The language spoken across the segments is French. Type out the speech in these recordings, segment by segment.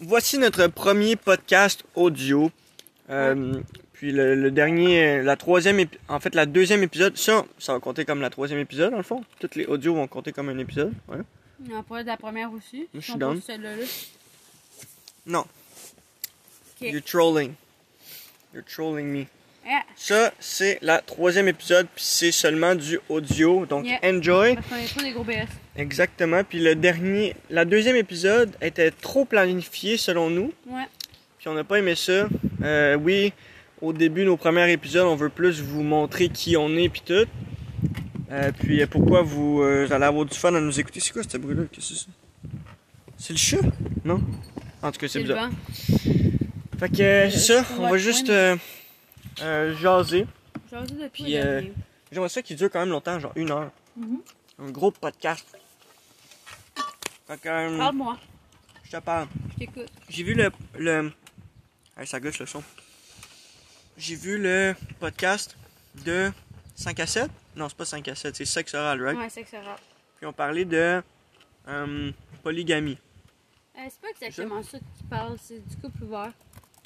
voici notre premier podcast audio. Euh, puis le, le dernier, la troisième, en fait la deuxième épisode, ça, ça va compter comme la troisième épisode dans le fond. Toutes les audios vont compter comme un épisode. Ouais. On a parlé de la première aussi. je suis down. Non, you're trolling. You're trolling me. Ça, c'est la troisième épisode, puis c'est seulement du audio. Donc Yeah. enjoy. parce qu'on est des gros BS. Exactement. Puis le dernier, la deuxième épisode était trop planifié selon nous. Ouais. Puis on n'a pas aimé ça. Euh, oui, au début, nos premiers épisodes, on veut plus vous montrer qui on est puis tout. Euh, puis euh, pourquoi vous euh, allez avoir du fun à nous écouter? C'est quoi ce bruit-là? Qu'est-ce que c'est? C'est le chat? Non? En tout cas, c'est bizarre. Fait que c'est ça, on va juste. Euh, jaser. J'ai envie de Puis, tout euh. J'aimerais ça qu'il dure quand même longtemps, genre une heure. Mhm. Un gros podcast. Euh, Parle-moi. je te parle. Je t'écoute. J'ai vu le. le... Hey, ça gâche le son. J'ai vu le podcast de 5 à 7. Non, c'est pas 5 à 7, c'est sexe oral, right? Ouais, c'est rare. Puis on parlait de euh, polygamie, Euh, c'est pas exactement ça qui parle, c'est du couple ouvert.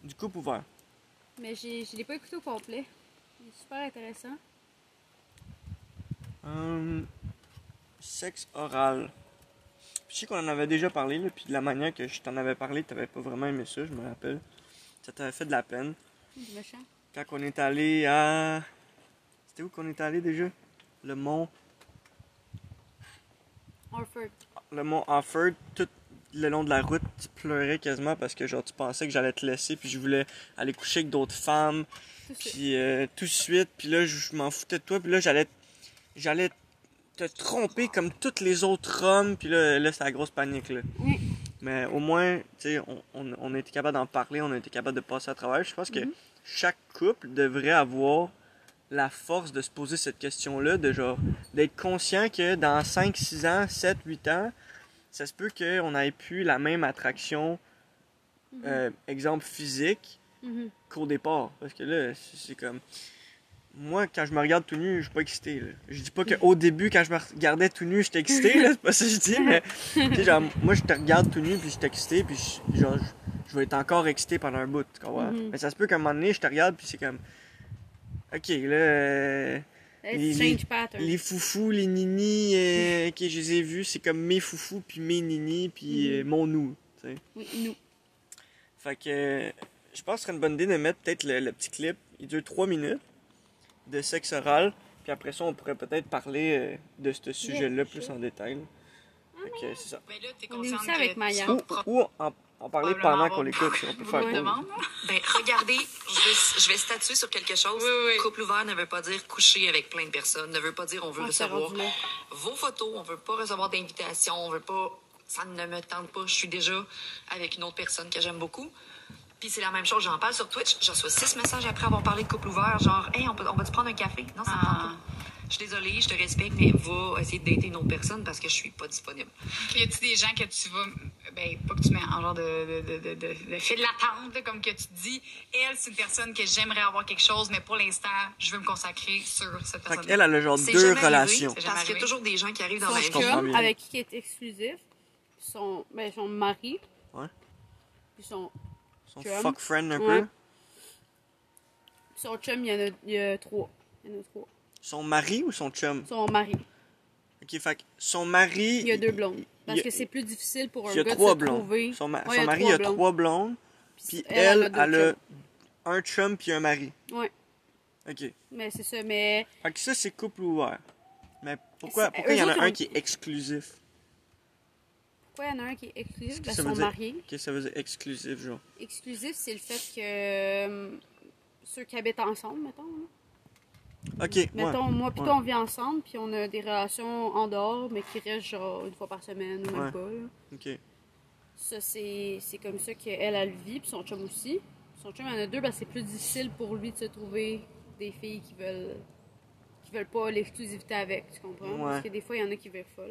du couple ouvert. Mais j'ai- je l'ai pas écouté au complet. C'est super intéressant. Euh, sexe oral. Je sais qu'on en avait déjà parlé, là, puis de la manière que je t'en avais parlé, t'avais pas vraiment aimé ça, je me rappelle. Ça t'avait fait de la peine. Méchant. Quand on est allé à. C'était où qu'on est allé déjà? Le mont. Harford. le mont Offord, tout le long de la route, tu pleurais quasiment parce que genre tu pensais que j'allais te laisser, puis je voulais aller coucher avec d'autres femmes, puis euh, tout de suite, puis là je m'en foutais de toi, puis là j'allais j'allais te tromper comme tous les autres hommes, puis là, là c'est la grosse panique là. Oui. Mais au moins, tu sais, on, on, on a été capable d'en parler, on a été capable de passer à travers. Je pense que Mhm. chaque couple devrait avoir la force de se poser cette question-là, de genre, d'être conscient que dans 5, 6 ans, 7, 8 ans, ça se peut qu'on n'ait plus la même attraction, euh, exemple physique, Mhm. qu'au départ. Parce que là, c'est comme. Moi, quand je me regarde tout nu, je suis pas excité. Là. Je dis pas qu'au début, quand je me regardais tout nu, j'étais excité, c'est pas ça que je dis, mais. genre, moi, je te regarde tout nu, puis je suis excité, puis je, genre, je, je vais être encore excité pendant un bout, tu comprends? Mhm. Mais ça se peut qu'à un moment donné, je te regarde, puis c'est comme. Ok, là. euh, Les- change pattern. les foufous, les ninis, euh, ok, je les ai vus, c'est comme mes foufous, puis mes ninis, puis euh, mon nous, tu sais. Oui, nous. Fait que euh, je pense que ce serait une bonne idée de mettre peut-être le, le petit clip. Il dure 3 minutes de sexe oral. Puis après ça, on pourrait peut-être parler de ce sujet-là plus sure. en détail. Fait que c'est ça. Ben là, t'es consciente avec que Maya. Ou, ou en, en parler pendant qu'on l'écoute, si on peut faire demande. Ben, regardez, je vais, je vais statuer sur quelque chose. Couple ouvert ne veut pas dire coucher avec plein de personnes, ne veut pas dire on veut s'est recevoir vos photos, on veut pas recevoir d'invitation, on veut pas. Ça ne me tente pas. Je suis déjà avec une autre personne que j'aime beaucoup. Puis c'est la même chose, j'en parle sur Twitch. Je reçois six messages après avoir parlé de couple ouvert, genre, hey, on, peut, on va-tu prendre un café? Non, ça me tente pas. Je suis désolée, je te respecte, mais va essayer de dater une autre personne parce que je suis pas disponible. Y a-tu des gens que tu vas, ben, pas que tu mets en genre de, de, de, de, de, de fil d'attente, là, comme que tu dis, elle, c'est une personne que j'aimerais avoir quelque chose, mais pour l'instant, je veux me consacrer sur cette Fait personne. elle a genre C'est deux relations. Parce qu'il y a toujours des gens qui arrivent dans Son vie. avec qui est exclusif, son, ben, son mari, Ouais. puis son, Son chum. fuck friend un Ouais. peu. son chum, il y en a, il y a trois. Il y en a trois. Son mari ou son chum? Son mari. Ok, fait que son mari. Il y a deux blondes. Parce a- que c'est plus difficile pour un gars de se blondes. trouver. Son, ma- Ouais, son il mari, il a trois blondes. Puis elle, elle, elle a elle un chum puis un mari. Ouais, Ok. mais c'est ça. Mais Fait que ça, c'est couple ouvert. Mais pourquoi, pourquoi il y en a un qui est exclusif? pourquoi il y en a un qui est exclusif? Qu'est-ce que Ben, ça veut son dire? mari. Qu'est-ce que ça veut dire exclusif, genre? Exclusif, c'est le fait que euh, ceux qui habitent ensemble, mettons. là. Ok, ouais. Mettons, moi puis ouais. toi, on vit ensemble, puis on a des relations en dehors, mais qui restent genre une fois par semaine ou même Ouais. pas. là. Ok. Ça, c'est c'est comme ça qu'elle, elle vit, puis son chum aussi. Son chum, il y en a deux, parce que c'est plus difficile pour lui de se trouver des filles qui veulent qui veulent pas l'exclusivité avec, tu comprends? Ouais. Parce que des fois, il y en a qui veulent folle.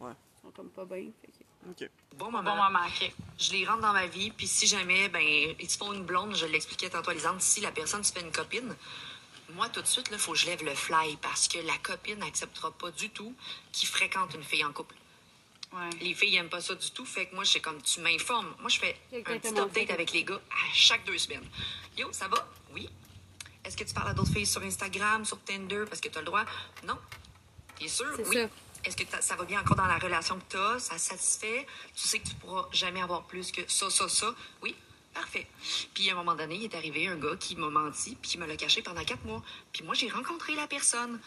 là. Ouais. Ils sont comme pas bien. fait que- Ok. Bon Bon moment. moment, ok. Je les rentre dans ma vie, puis si jamais, ben, ils se font une blonde, je l'expliquais tantôt à Lisande, si la personne se fait une copine, moi, tout de suite, il faut que je lève le fly parce que la copine n'acceptera pas du tout qu'il fréquente une fille en couple. Ouais. Les filles aiment pas ça du tout, fait que moi, je suis comme, tu m'informes. Moi, je fais un petit update avec les gars à chaque deux semaines. Yo, ça va? Oui. Est-ce que tu parles à d'autres filles sur Instagram, sur Tinder, parce que tu as le droit? Non. T'es sûr? C'est Oui. Est-ce que ça va bien encore dans la relation que tu as? Ça satisfait? Tu sais que tu pourras jamais avoir plus que ça, ça, ça? Oui. Parfait. Puis à un moment donné, il est arrivé un gars qui m'a menti, puis qui me l'a caché pendant quatre mois. Puis moi, j'ai rencontré la personne.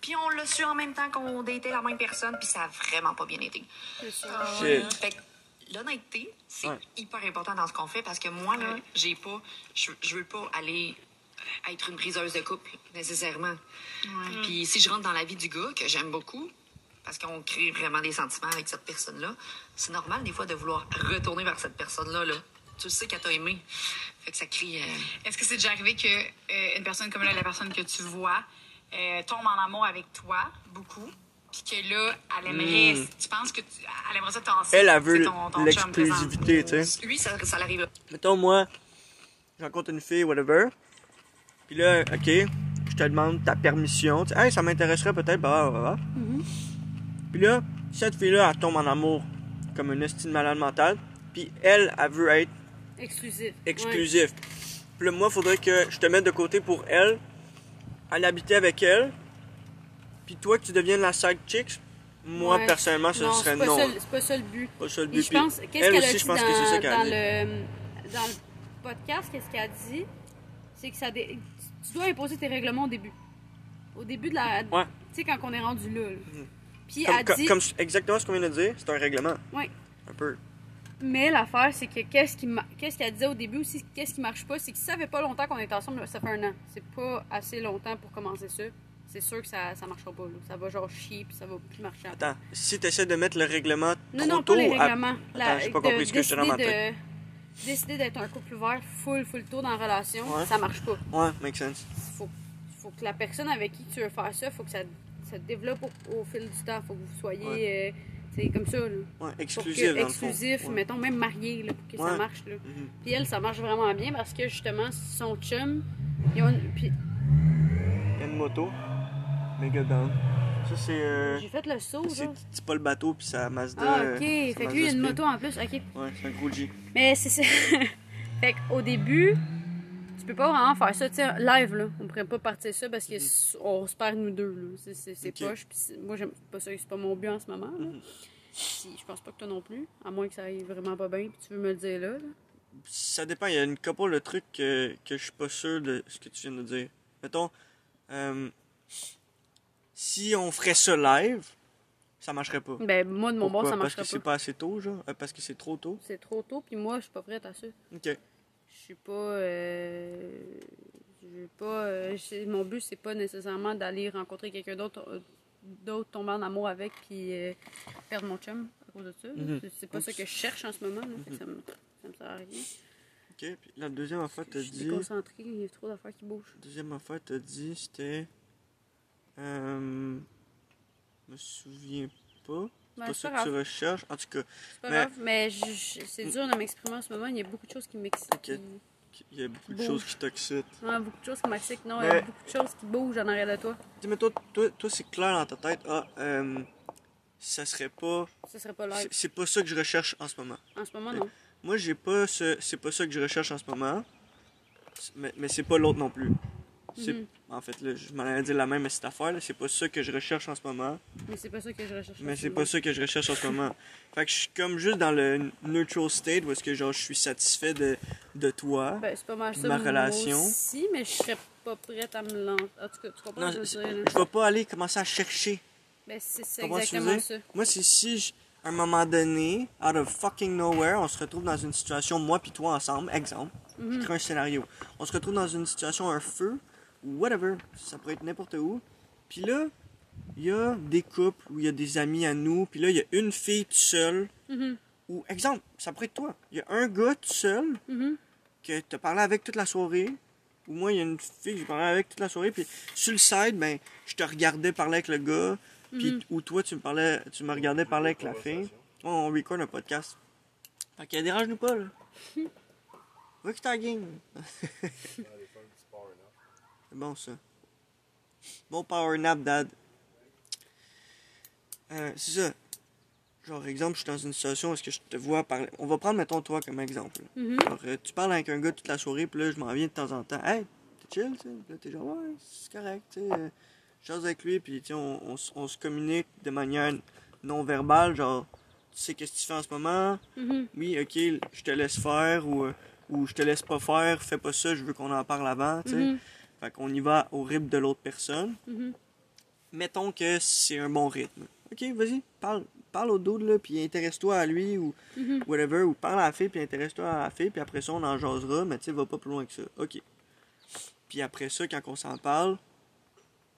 Puis on l'a su en même temps qu'on datait la même personne, puis ça a vraiment pas bien été. C'est ça. Shit. Fait que l'honnêteté, c'est Ouais. hyper important dans ce qu'on fait parce que moi, là, j'ai pas. Je, je veux pas aller être une briseuse de couple, nécessairement. Puis si je rentre dans la vie du gars, que j'aime beaucoup, parce qu'on crée vraiment des sentiments avec cette personne-là, c'est normal des fois de vouloir retourner vers cette personne-là. Là. Tu sais qu'elle t'a aimé. Fait que ça crie. euh, Est-ce que c'est déjà arrivé que euh, une personne comme là, la personne que tu vois, euh, tombe en amour avec toi beaucoup, puis que là, elle aimerait, Hmm. tu penses que tu, elle aimerait ça tasser Elle, elle veut l'exclusivité, tu sais. Lui, ça, ça l'arrive. Mettons, moi, je rencontre une fille, whatever. Puis là, OK, je te demande ta permission. Tu sais, hey, ça m'intéresserait peut-être, bah, bah, bah. Puis là, cette fille-là, elle tombe en amour comme une estime malade mentale. Puis elle, elle veut être Exclusif. exclusif. Puis là, moi, faudrait que je te mette de côté pour elle, aller habiter avec elle. Puis toi, que tu deviennes la side chick, moi, Ouais. personnellement, ce non, serait pas non. C'est pas ça le but. Pas ça le but. je pense, qu'est-ce elle qu'elle a aussi, dit je dans, pense que c'est ça qu'elle a dans dit. le, dans le podcast, qu'est-ce qu'elle a dit? C'est que ça dé- tu dois imposer tes règlements au début. Au début de la... Ouais. Tu sais, quand on est rendu là. là. Puis Comme, elle comme- dit... comme exactement ce qu'on vient de dire, c'est un règlement. Ouais. Un peu. Mais l'affaire, c'est que qu'est-ce qui ma- qu'est-ce qu'elle disait au début aussi, qu'est-ce qui marche pas, c'est que si ça fait pas longtemps qu'on est ensemble, ça fait un an. C'est pas assez longtemps pour commencer ça. C'est sûr que ça, ça marchera pas. là. Ça va genre chier puis ça va plus marcher. après. Attends, si tu essaies de mettre le règlement Non, trop non, tôt. pas les à- règlements. Attends, j'ai pas compris ce que je te décider d'être un couple ouvert full, full tôt dans la relation, Ouais. ça marche pas. Ouais, make sense. Faut, faut que la personne avec qui tu veux faire ça, faut que ça, ça se développe au, au fil du temps. Faut que vous soyez euh, c'est comme ça. Là. Ouais, que- exclusif exclusif, Ouais. mettons même marié, là, pour que Ouais. ça marche. Là. Mhm. Puis elle, ça marche vraiment bien parce que justement, son chum, ils ont une- puis Il y a une moto. Mega down. Ça, c'est. euh, j'ai fait le saut, c'est genre. c'est pas le bateau, puis ça Mazda. Ah, euh, ok. Fait que lui, il y a une moto en plus. Ok. Ouais, c'est un gros G. Mais c'est ça. fait qu'au début, peux pas vraiment faire ça, tu live, là. On pourrait pas partir ça parce qu'on se perd nous deux, là. C'est- C'est c'est Ok. poche. Puis moi, j'aime pas ça. C'est pas mon but en ce moment, là. Puis je pense pas que toi non plus. À moins que ça aille vraiment pas bien, puis tu veux me le dire là. là. Ça dépend, il y a une couple de trucs que, que je suis pas sûr de ce que tu viens de dire. Mettons, euh, si on ferait ça live, ça marcherait pas. Ben, moi, de mon bord, ça Parce que marcherait c'est pas. pas assez tôt, genre? Euh, Parce que c'est trop tôt? C'est trop tôt, puis moi, je suis pas prête à ça. Ok. Je suis pas. Euh, je veux pas. euh, mon but, c'est pas nécessairement d'aller rencontrer quelqu'un d'autre, euh, d'autre tomber en amour avec, puis euh, perdre mon chum à cause de ça. Mhm. C'est- C'est pas ça que je cherche en ce moment. là. Ça, me, ça me sert à rien. Ok, puis la deuxième affaire, Je t'as suis dit. déconcentrée, il y a trop d'affaires qui bougent. Deuxième affaire, t'as dit, c'était. Je me souviens pas. C'est Ben, pas ça que tu recherches. En tout cas, C'est pas Mais- grave, mais c'est dur de m'exprimer en ce moment. Il y a beaucoup de choses qui m'excitent. Qui- il y a beaucoup de choses qui t'excitent. Ouais, beaucoup de choses qui m'excitent. Non, il y a Mais- beaucoup de choses qui bougent en arrière de toi. Dis, mais toi, toi, toi c'est clair dans ta tête. Ah, euh, ça serait pas. Ce serait pas live. c'est- C'est pas ça que je recherche en ce moment. En ce moment, non. Moi, j'ai pas ce. C'est pas ça que je recherche en ce moment. Mais, mais c'est pas l'autre non plus. Mhm. En fait, là, je m'en allais dire la même cette affaire. là. C'est pas ça que je recherche en ce moment. Mais c'est pas ça que je recherche. Mais ce c'est pas ça que je recherche en ce moment. Fait que je suis comme juste dans le neutral state où est-ce que genre je suis satisfait de, de toi. Ben, c'est pas mal Puis ça. ma moi relation. aussi, mais je serais pas prête à me lancer. En tout cas, tu comprends non, ce que je veux dire, là? je vais pas aller commencer à chercher. Ben, c'est exactement ça. Moi, c'est si, je- à un moment donné, out of fucking nowhere, on se retrouve dans une situation, moi puis toi ensemble, exemple, Mhm. je crée un scénario. On se retrouve dans une situation, un feu, whatever, ça pourrait être n'importe où. Puis là, il y a des couples où il y a des amis à nous, puis là, il y a une fille toute seule, Mhm. ou exemple, ça pourrait être toi. Il y a un gars tout seul Mhm. que tu as parlé avec toute la soirée, ou moi, il y a une fille que j'ai parlé avec toute la soirée, puis sur le side, ben, je te regardais parler avec le gars, puis Mhm. ou toi, tu me parlais, tu me regardais parler avec la fille. Oh, on record un podcast. Fait dérange-nous pas, là. Va que ta gang. C'est bon, ça. Bon power nap, dad. Euh, c'est ça. Genre, exemple, je suis dans une situation où est-ce que je te vois parler. On va prendre, mettons, toi comme exemple. Genre, euh, tu parles avec un gars toute la soirée, puis là, je m'en viens de temps en temps. Hey, t'es chill, tu sais? Puis là, t'es genre, ouais, c'est correct, tu sais. euh, Je avec lui, puis tu sais, on, on, se communique de manière non verbale, genre, tu sais qu'est-ce que tu fais en ce moment? Mhm. Oui, ok, je te laisse faire, ou, ou je te laisse pas faire, fais pas ça, je veux qu'on en parle avant, tu sais. Mhm. Fait qu'on y va au rythme de l'autre personne. Mhm. Mettons que c'est un bon rythme. Ok, vas-y, parle, parle au dude, là, puis intéresse-toi à lui, ou Mhm. whatever, ou parle à la fille, puis intéresse-toi à la fille, puis après ça, on en jasera, mais tu sais, va pas plus loin que ça. Ok. Puis après ça, quand on s'en parle,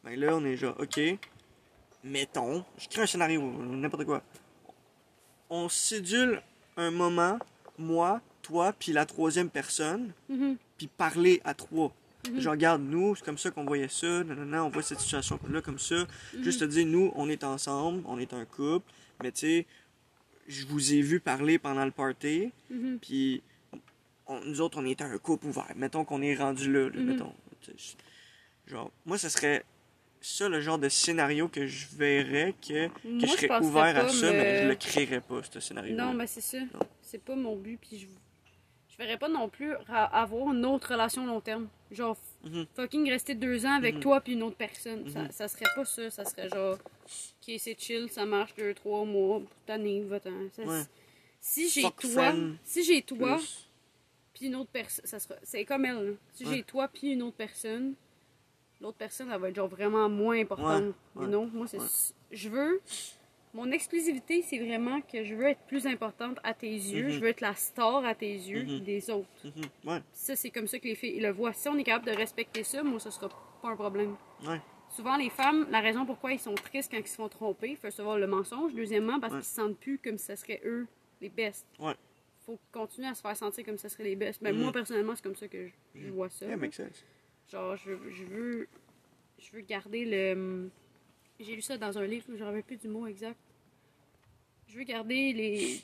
ben là, on est genre, ok, mettons, je crée un scénario, n'importe quoi. On sédule un moment, moi, toi, puis la troisième personne, Mhm. puis parler à trois. Mhm. Je regarde, nous, c'est comme ça qu'on voyait ça, nanana, on voit cette situation-là comme ça. Mhm. Juste te dire, nous, on est ensemble, on est un couple, mais tu sais, je vous ai vu parler pendant le party, Mhm. puis on- nous autres, on était un couple ouvert. Mettons qu'on est rendu là, là, Mhm. mettons. Genre, moi, ce serait ça le genre de scénario que je verrais, que, que Moi, je serais ouvert à ça, mais me- je le créerais pas, ce scénario Non, mais c'est ça. Non. C'est pas mon but. Puis je, je verrais pas non plus avoir une autre relation long terme. Genre, Mhm. fucking rester deux ans avec Mhm. toi puis une autre personne. Ça, Mhm. ça serait pas ça. Ça serait genre, ok, c'est chill, ça marche deux, trois mois, t'année, va-t'en. Ouais. Si j'ai toi, si j'ai toi puis une autre personne, ça sera, c'est comme elle. là. Si Ouais. j'ai toi puis une autre personne, l'autre personne, elle va être genre vraiment moins importante. Ouais, non, moi, c'est, je veux, mon exclusivité, c'est vraiment que je veux être plus importante à tes yeux. Mhm. Je veux être la star à tes yeux Mhm. des autres. Mhm. Ouais, Ça, c'est comme ça que les filles le voient. Si on est capable de respecter ça, moi, ça sera pas un problème. ouais. Souvent, les femmes, la raison pourquoi ils sont tristes quand ils se font tromper, first of all, le mensonge. Deuxièmement, parce Ouais. qu'ils se sentent plus comme si ce serait eux les best. Ouais. Faut continuer à se faire sentir comme si ce serait les best. Ben. Moi, personnellement, c'est comme ça que je, je vois ça. Yeah, makes sense. Genre, je, je veux je veux garder le... J'ai lu ça dans un livre, je ne rappelle plus du mot exact. Je veux garder les...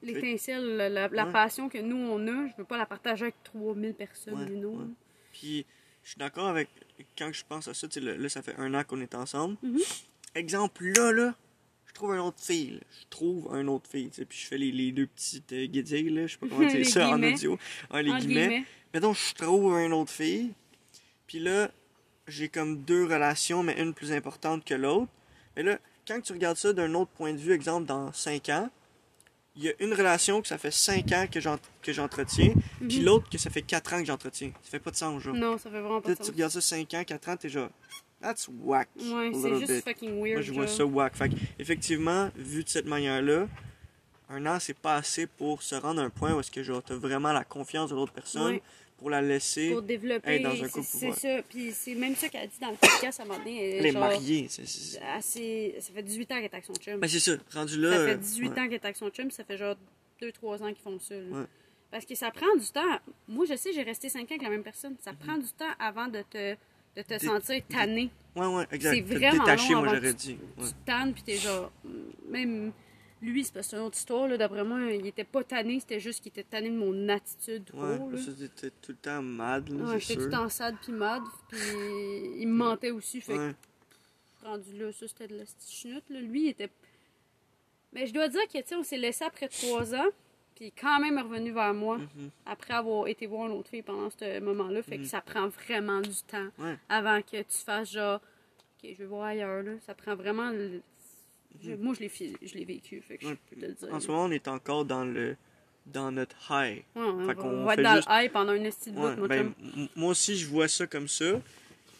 L'étincelle, la, la- la Ouais. passion que nous, on a, je veux pas la partager avec 3000 personnes, Ouais, you know. ouais. Puis, je suis d'accord avec. Quand je pense à ça, là, ça fait un an qu'on est ensemble. Mhm. Exemple, là, là, je trouve un autre fille. Je trouve un autre fille, tu. Puis, je fais les, les deux petites euh, guédilles, là. Je sais pas comment dire ça en audio. Ouais, les guillemets. guillemets. Mettons, je trouve un autre fille. Puis là, j'ai comme deux relations, mais une plus importante que l'autre. Mais là, quand tu regardes ça d'un autre point de vue, exemple, dans 5 ans, il y a une relation que ça fait 5 ans que j'en- que j'entretiens, puis Mhm. l'autre que ça fait 4 ans que j'entretiens. Ça fait pas de sens, genre. Non, ça fait vraiment pas de tu sens. regardes ça 5 ans, 4 ans, t'es genre, that's whack. Ouais, c'est juste bit. fucking weird. Moi, je vois ça whack. Fait que, effectivement, vu de cette manière-là, un an, c'est pas assez pour se rendre à un point où est-ce que genre, t'as vraiment la confiance de l'autre personne. Pour la laisser. Pour développer. être dans un couple C'est ça. Puis c'est même ça qu'elle a dit dans le podcast à un moment donné. elle est Elle est genre, mariée. assez- Ça fait 18 ans qu'elle est avec son chum. Ben, c'est ça. Rendu là. ça euh, fait 18 ouais. ans qu'elle est avec son chum, ça fait genre 2-3 ans qu'ils font ça. là. Ouais. Parce que ça prend du temps. Moi, je sais, j'ai resté 5 ans avec la même personne. Ça Mhm. prend du temps avant de te, de te Dé- sentir tanné. Ouais, ouais, exact. C'est vraiment Détaché, long moi, avant j'aurais dit. Ouais. Tu tannes, puis t'es genre. Même lui, c'est parce que c'est une autre histoire. là. D'après moi, il était pas tanné, c'était juste qu'il était tanné de mon attitude. Ouais, parce que t'étais tout le temps mad, là, Ouais, j'étais tout le temps sad puis mad, puis il me mentait aussi. Fait que Ouais. rendu là, ça c'était de la chenoute. Lui, il était. Mais je dois dire que, tu sais, on s'est laissé après trois ans, puis il est quand même revenu vers moi Mhm. après avoir été voir une autre fille pendant ce moment-là. Fait que Mhm. ça prend vraiment du temps Ouais. avant que tu fasses genre, ok, je vais voir ailleurs, là. Ça prend vraiment. le- je- moi, je l'ai, je l'ai vécu, fait que. Ouais. je peux te le dire. En ce moment, on est encore dans le dans notre high. Ouais, on, Fait va, qu'on être dans juste- le hype pendant une esti de Ouais, moi, ben, moi aussi, je vois ça comme ça.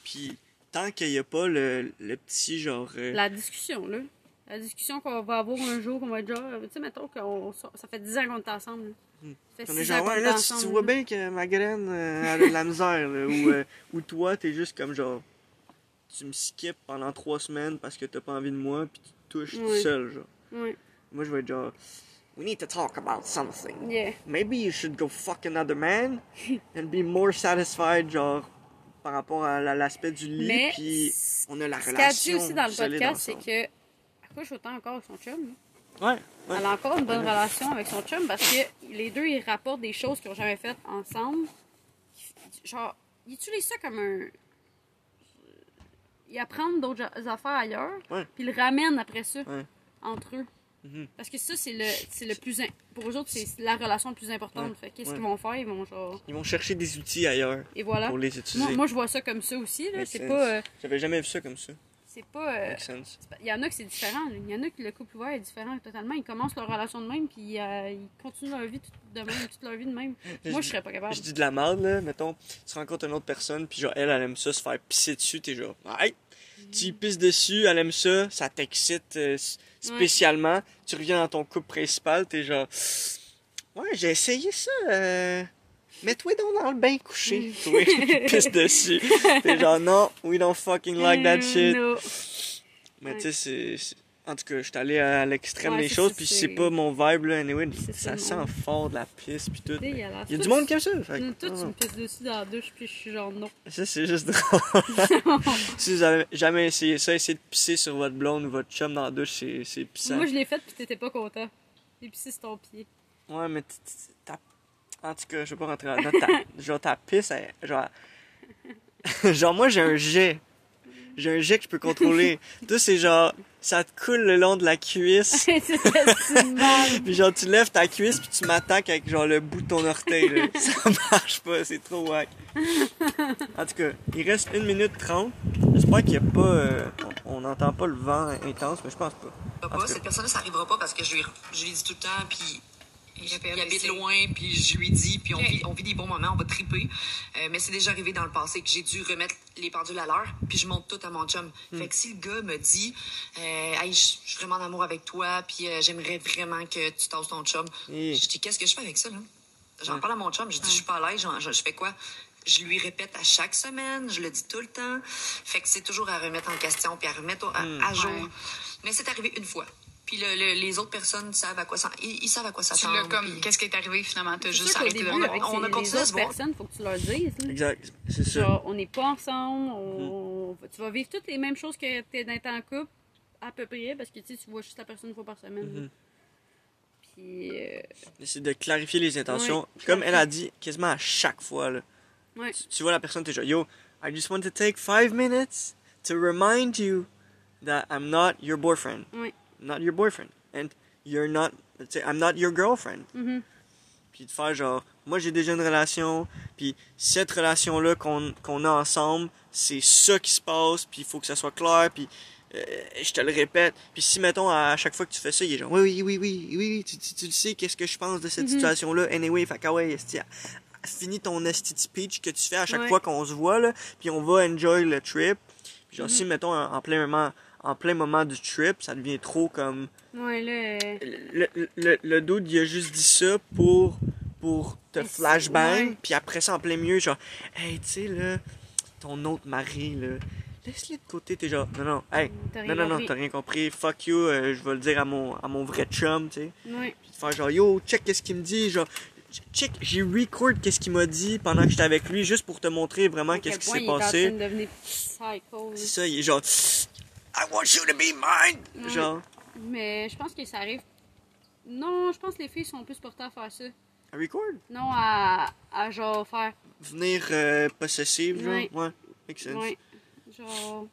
Puis, tant qu'il n'y a pas le, le petit genre. euh, La discussion, là. La discussion qu'on va avoir un jour, qu'on va être genre. Tu sais, mettons sort- ça fait 10 ans qu'on est ensemble. là. Hmm. Ça fait On 6 est ans genre, qu'on ouais, est là, tu, ensemble. tu vois bien que ma graine, euh, elle a de la misère, là, ou, euh, ou toi, t'es juste comme genre, tu me skips pendant trois semaines parce que t'as pas envie de moi, puis tu tout Ouais. seul, genre. Moi, je vais être genre, we need to talk about something. Yeah. Maybe you should go fuck another man and be more satisfied, genre, par rapport à la- l'aspect du lit, Mais puis on a la ce qu'elle dit relation. aussi dans le podcast, c'est que. À quoi je autant encore avec son chum? Ouais, ouais. Elle a encore une bonne relation avec son chum parce que les deux, ils rapportent des choses qu'ils ont jamais faites ensemble. Genre, ils utilisent ça comme un. Ils apprennent d'autres affaires ailleurs, puis ils le ramènent après ça entre eux. Mhm. Parce que ça, c'est le, c'est le plus. Pour eux autres, c'est la relation la plus importante. Ouais. Qu'est-ce Ouais. qu'ils vont faire? Ils vont genre. Ils vont chercher des outils ailleurs Et voilà. pour les utiliser. Moi, moi, je vois ça comme ça aussi. Là. Makes C'est pas. euh, J'avais jamais vu ça comme ça. C'est pas. euh, c'est pas- Il y en a que c'est différent. Il y en a que le couple ouvert est différent totalement. Ils commencent leur relation de même, puis euh, ils continuent leur vie tout- de même, toute leur vie de même. Moi, je serais pas capable. Je dis de la merde, là. Mettons, tu rencontres une autre personne, puis genre, elle, elle aime ça, se faire pisser dessus, t'es genre, hey, tu y pisses dessus, elle aime ça, ça t'excite euh, spécialement. Tu reviens dans ton couple principal, t'es genre, ouais, j'ai essayé ça, Mets-toi donc dans le bain couché. Toi, qui pisse dessus. T'es genre, non, we don't fucking like that Mm, shit. no. Mais Ouais. tu sais, c'est-. En tout cas, je suis allé à l'extrême Ouais, des choses, puis c'est- pas mon vibe, là, anyway. Ça sent fort de la pisse, puis tout. mais Dégueulasse. Il y a du Toi, monde qui aime ça. fait que- tu- Toi, tu ah. me pisses dessus dans la douche, puis je suis genre non. Ça, c'est juste drôle. si vous avez jamais essayé ça, essayez de pisser sur votre blonde ou votre chum dans la douche, c'est c'est pissant. Moi, je l'ai fait, puis t'étais pas content. Et puis c'est sur ton pied. Ouais, mais t- t- ta... En tout cas, je vais pas rentrer là-dedans. Ta... genre, ta pisse, elle- genre... genre, moi, j'ai un jet. J'ai un jet que je peux contrôler. Toi, c'est genre... Ça te coule le long de la cuisse. Puis genre, tu lèves ta cuisse, puis tu m'attaques avec genre le bout de ton orteil. Là. Ça marche pas, c'est trop wack. En tout cas, il reste 1 minute 30. J'espère qu'il y a pas... euh, On n'entend pas le vent intense, mais je pense pas. Cette personne-là, ça arrivera pas parce que je lui, je lui dis tout le temps, puis Il habite loin, puis je lui dis, puis on, vit, on vit des bons moments, on va triper. Euh, mais c'est déjà arrivé dans le passé que j'ai dû remettre les pendules à l'heure, puis je monte tout à mon chum. Fait que si le gars me dit, euh, hey, je suis vraiment en amour avec toi, puis euh, j'aimerais vraiment que tu tasses ton chum, Et- je dis, qu'est-ce que je fais avec ça, là? J'en Ouais. parle à mon chum, je dis, je suis pas à l'aise, je, fais quoi? Je lui répète à chaque semaine, je le dis tout le temps. Fait que c'est toujours à remettre en question, puis à remettre au- à, à jour. Ouais. Mais c'est arrivé une fois. Puis le- le- les autres personnes savent à quoi ça, ils, ils savent à quoi ça Tu l'as comme, puis- qu'est-ce qui est arrivé finalement? T'as juste arrêté de début, le avec on a continué les à se autres voir. personnes, faut que tu leur dises. là. Exact, c'est ça. Genre, on n'est pas ensemble, on... tu vas vivre toutes les mêmes choses que t'es dans en couple, à peu près, parce que tu vois juste la personne une fois par semaine. là. Mhm. Puis, euh, C'est de clarifier les intentions. Ouais, Puis Comme elle a dit quasiment à chaque fois, là. ouais. Tu, tu vois la personne, t'es genre, yo, I just want to take five minutes to remind you that I'm not your boyfriend. Ouais. Not your boyfriend. And you're not, I'm not your girlfriend. Mhm. Puis de faire genre, moi j'ai déjà une relation, puis cette relation-là qu'on qu'on a ensemble, c'est ça qui se passe, puis il faut que ça soit clair, puis euh, je te le répète. Puis si, mettons, à chaque fois que tu fais ça, il est genre, oui, oui, oui, oui, oui, oui, tu, tu, tu le sais, qu'est-ce que je pense de cette Mhm. situation-là, anyway, fait ah ouais, finis ton esti speech que tu fais à chaque Ouais. fois qu'on se voit, là, puis on va enjoy le trip. Puis genre, si, mettons, en, en plein moment, en plein moment du trip, ça devient trop comme Ouais, là. le, le, le, le dude, il a juste dit ça pour, pour te flashbang, puis après ça, en plein milieu, genre, hey, tu sais, là, ton autre mari, là, laisse-le de côté, t'es genre, non, non, hey, non, non, non, t'as rien compris, fuck you, euh, je vais le dire à mon, à mon vrai chum, tu sais, Ouais. puis faire genre, yo, check qu'est-ce qu'il me dit, genre, check, j'ai record qu'est-ce qu'il m'a dit pendant que j'étais avec lui, juste pour te montrer vraiment qu'est-ce qui s'est il est en passé. C'est ça, il est genre, I want you to be mine, genre, Mais je pense que ça arrive. Non, je pense que les filles sont plus portées à faire ça. record, Non, à, à genre faire. venir euh, possessive, genre, Ouais. ouais, makes sense. Ouais. Genre.